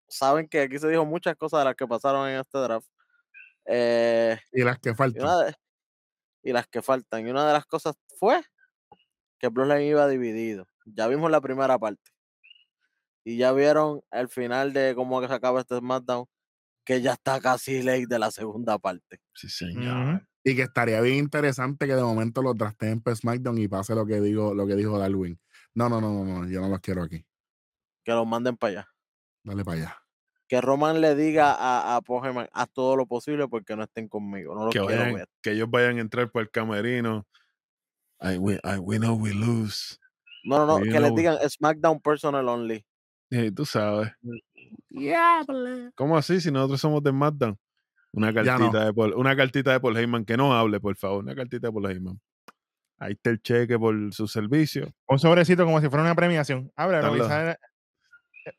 Speaker 5: saben que aquí se dijo muchas cosas de las que pasaron en este draft. Eh,
Speaker 1: Y las que faltan.
Speaker 5: de- y las que faltan. Y una de las cosas fue que Bloodline iba dividido. Ya vimos la primera parte. Y ya vieron el final de cómo se acaba este SmackDown, que ya está casi late de la segunda parte.
Speaker 3: Sí, señor.
Speaker 1: Y que estaría bien interesante que de momento los drafteen para SmackDown y pase lo que digo, lo que dijo Darwin. No, no, no, no, no, yo no los quiero aquí.
Speaker 5: Que los manden para allá.
Speaker 1: Dale para allá.
Speaker 5: Que Roman le diga a, a Paul Heyman, haz todo lo posible porque no estén conmigo. No los
Speaker 3: Que,
Speaker 5: quiero
Speaker 3: vayan-
Speaker 5: ver.
Speaker 3: que ellos vayan a entrar por el camerino. I, we, I, we know we lose.
Speaker 5: No, no, no. Que les digan SmackDown personal only.
Speaker 3: Y tú sabes. ¿Cómo así si nosotros somos de SmackDown? Una cartita,
Speaker 1: no.
Speaker 3: de Paul, una cartita de Paul Heyman que no hable, por favor. Una cartita de Paul Heyman. Ahí está el cheque por su servicio.
Speaker 2: Un sobrecito como si fuera una premiación. Ábrelo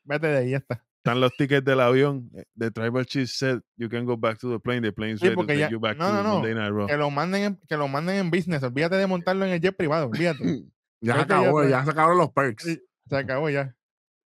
Speaker 2: Vete de ahí, ya está.
Speaker 3: Están los tickets del avión. Eh, The Tribal Chief said you can go back to the plane. The plane's
Speaker 2: Sí,
Speaker 3: ready to take
Speaker 2: ya-
Speaker 3: you back
Speaker 2: no,
Speaker 3: to
Speaker 2: no.
Speaker 3: Monday Night Raw.
Speaker 2: Que lo manden en, que lo manden en business. Olvídate de montarlo en el jet privado. Olvídate.
Speaker 1: Ya se
Speaker 2: que ya
Speaker 1: acabó,
Speaker 2: está.
Speaker 1: ya se acabaron los perks.
Speaker 2: Sí. Se acabó ya.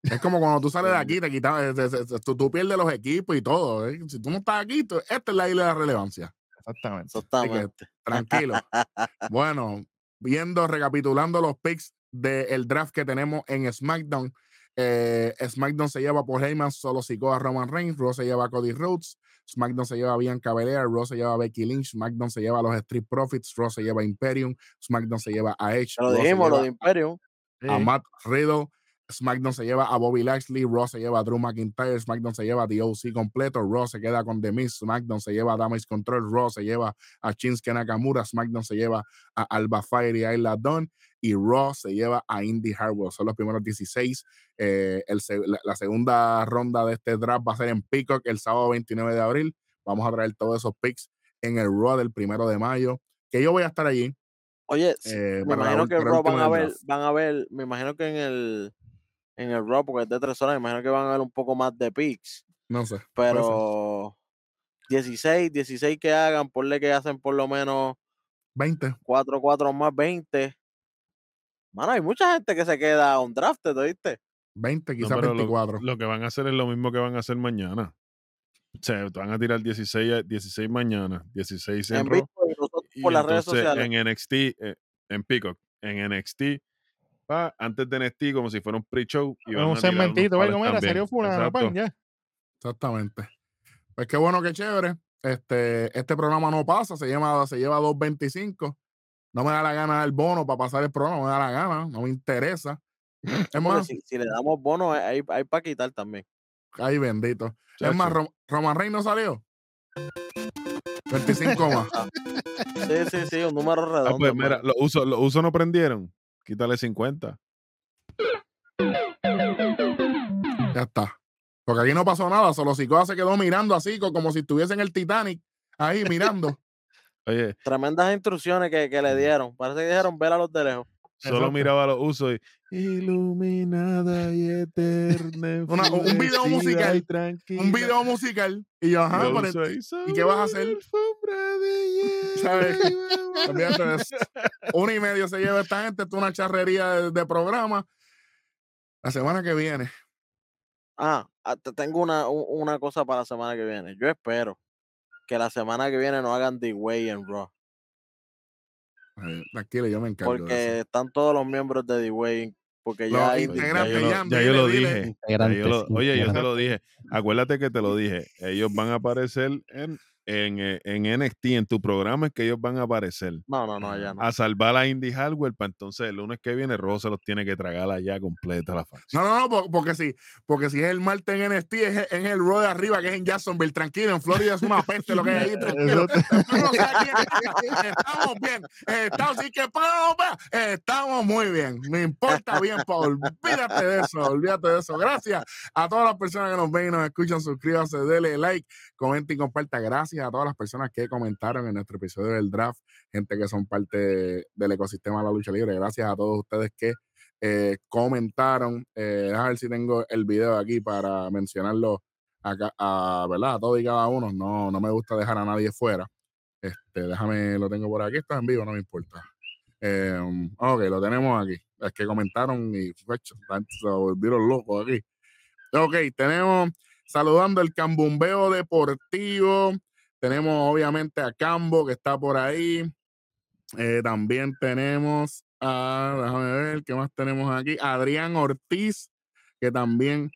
Speaker 1: Es como cuando tú sales de aquí, te quitas, eh, eh, eh, tú, tú pierdes los equipos y todo. ¿eh? Si tú no estás aquí, tú- esta es la isla de la relevancia.
Speaker 2: Exactamente.
Speaker 5: Exactamente.
Speaker 1: Tranquilo. bueno, viendo, recapitulando los picks del draft que tenemos en SmackDown. Eh, SmackDown se lleva por Heyman, solo Sikoa a Roman Reigns, Raw se lleva a Cody Rhodes, SmackDown se lleva a Bianca Belair, Raw se lleva a Becky Lynch, SmackDown se lleva a los Street Profits, Raw se lleva a Imperium, SmackDown se lleva a Edge,
Speaker 5: lo dijimos, lo de Imperium.
Speaker 1: a
Speaker 2: Sí.
Speaker 1: Matt Riddle. SmackDown se lleva a Bobby Lashley, Raw se lleva a Drew McIntyre, SmackDown se lleva a The OC completo, Raw se queda con The Miz, SmackDown se lleva a Damage Control, Raw se lleva a Shinsuke Nakamura, SmackDown se lleva a Alba Fire y Ayla Dawn, y Raw se lleva a Indy Hartwell. Son los primeros 16. Eh, el la, la segunda ronda de este draft va a ser en Peacock el sábado 29 de abril. Vamos a traer todos esos picks en el Raw del primero de mayo, que yo voy a estar allí.
Speaker 5: Oye,
Speaker 1: eh,
Speaker 5: me
Speaker 1: la
Speaker 5: imagino que
Speaker 1: el
Speaker 5: Raw van a ver,
Speaker 1: draft.
Speaker 5: van a ver, me imagino que en el en el Raw, porque es de tres horas, me imagino que van a ver un poco más de picks.
Speaker 1: No sé.
Speaker 5: pero 16, 16 que hagan, ponle que hacen por lo menos
Speaker 1: 20.
Speaker 5: 4, 4 más 20. Mano, hay mucha gente que se queda on draft, ¿oíste?
Speaker 1: 20,
Speaker 3: No,
Speaker 1: quizás
Speaker 3: lo-
Speaker 1: 24.
Speaker 3: Lo, que van a hacer es lo mismo que van a hacer mañana. O sea, te van a tirar 16, a- 16 mañana, 16 en,
Speaker 5: En
Speaker 3: Raw,
Speaker 5: y nosotros
Speaker 3: y
Speaker 5: por las redes sociales.
Speaker 3: en NXT, eh, en Peacock, en NXT, pa, antes de NXT, como si fuera un pre-show. y van
Speaker 2: un segmentito, oiga, mira, salió fulano, pan, ya.
Speaker 1: Exactamente. Pues qué bueno, qué chévere. Este, este programa no pasa, se, llama, se lleva 2.25. No me da la gana dar bono para pasar el programa, no me da la gana, no me interesa. Es más,
Speaker 5: si, si le damos bonos, hay, hay para quitar también.
Speaker 1: ay bendito. Es más. Rom- Roman Reigns no salió. 25 más.
Speaker 5: Sí, sí, sí, un número redondo.
Speaker 3: Ah, pues mira,
Speaker 5: mano.
Speaker 3: los usos los usos no prendieron. Quítale 50.
Speaker 1: Ya está. Porque aquí no pasó nada, solo Sikoa se quedó mirando así, co- como si estuviese en el Titanic, ahí mirando.
Speaker 3: Oye,
Speaker 5: Tremendas instrucciones que, que le dieron. Parece que dijeron ver a los de lejos.
Speaker 3: solo
Speaker 2: Exacto.
Speaker 3: miraba los usos y iluminada y eterna.
Speaker 1: Una- un video musical. Un video musical. Y yo, ajá,
Speaker 3: ahí,
Speaker 1: ¿y qué vas a hacer?
Speaker 3: de
Speaker 1: ¿Sabes?
Speaker 3: y vamos
Speaker 1: Olvídate
Speaker 3: a-
Speaker 1: de eso. uno y medio se lleva esta gente, esto es una charrería de, de programa. La semana que viene,
Speaker 5: Ah, ah, te tengo una, una cosa para la semana que viene. Yo espero que la semana que viene no hagan The Way en Raw.
Speaker 1: eh, tranquilo, yo me encargo de
Speaker 5: Porque
Speaker 1: eso.
Speaker 5: están todos los miembros de The Way. Porque ya hay.
Speaker 3: Oye, ya yo lo,
Speaker 1: Jan,
Speaker 3: ya yo lo dije. ya yo lo- oye, yo te lo dije. Acuérdate que te lo dije. Ellos van a aparecer en, en, eh, en NXT, en tu programa es que ellos van a aparecer.
Speaker 5: No, no, no, allá no.
Speaker 3: A salvar a Indie Hardware para entonces el lunes que viene Rojo se los tiene que tragar allá completa la facción.
Speaker 1: No, no, no, po- porque si, porque si es el martes en NXT, es en el Road de arriba, que es en Jacksonville, tranquilo, en Florida es una peste lo que hay ahí, tranquilo. Estamos bien, estamos, así que estamos muy bien, me importa bien, Paul, olvídate de eso, olvídate de eso. Gracias a todas las personas que nos ven y nos escuchan, suscríbanse, denle like, comenten y compartan. Gracias a todas las personas que comentaron en nuestro episodio del draft, gente que son parte del ecosistema de la lucha libre. Gracias a todos ustedes que eh, comentaron. Eh, déjame ver si tengo el video aquí para mencionarlo a, ¿verdad? a todos y cada uno. No, no me gusta dejar a nadie fuera. Este, déjame, lo tengo por aquí, está en vivo, no me importa. Eh, ok, lo tenemos aquí. Es que comentaron y se volvieron locos aquí. Ok, tenemos saludando el cambumbeo deportivo. Tenemos obviamente a Cambo que está por ahí. Eh, también tenemos a, déjame ver, ¿qué más tenemos aquí? Adrián Ortiz, que también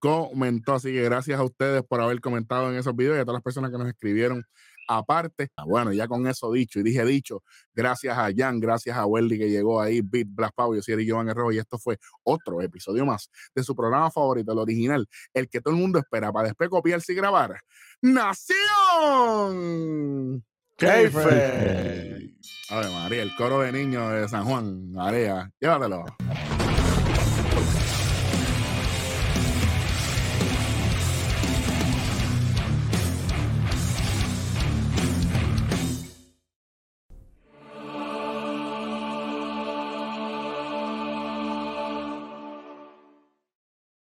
Speaker 1: comentó. Así que gracias a ustedes por haber comentado en esos videos y a todas las personas que nos escribieron aparte. Ah, Bueno, ya con eso dicho, y dije dicho, gracias a Jan, gracias a Welly que llegó ahí, Beat Black Pau, yo soy Giovanni Rojo, y esto fue otro episodio más de su programa favorito, el original, el que todo el mundo espera para después copiarse y grabar. ¡Nación!
Speaker 5: Keife.
Speaker 1: Ave María, el coro de niños de San Juan, María, llévatelo.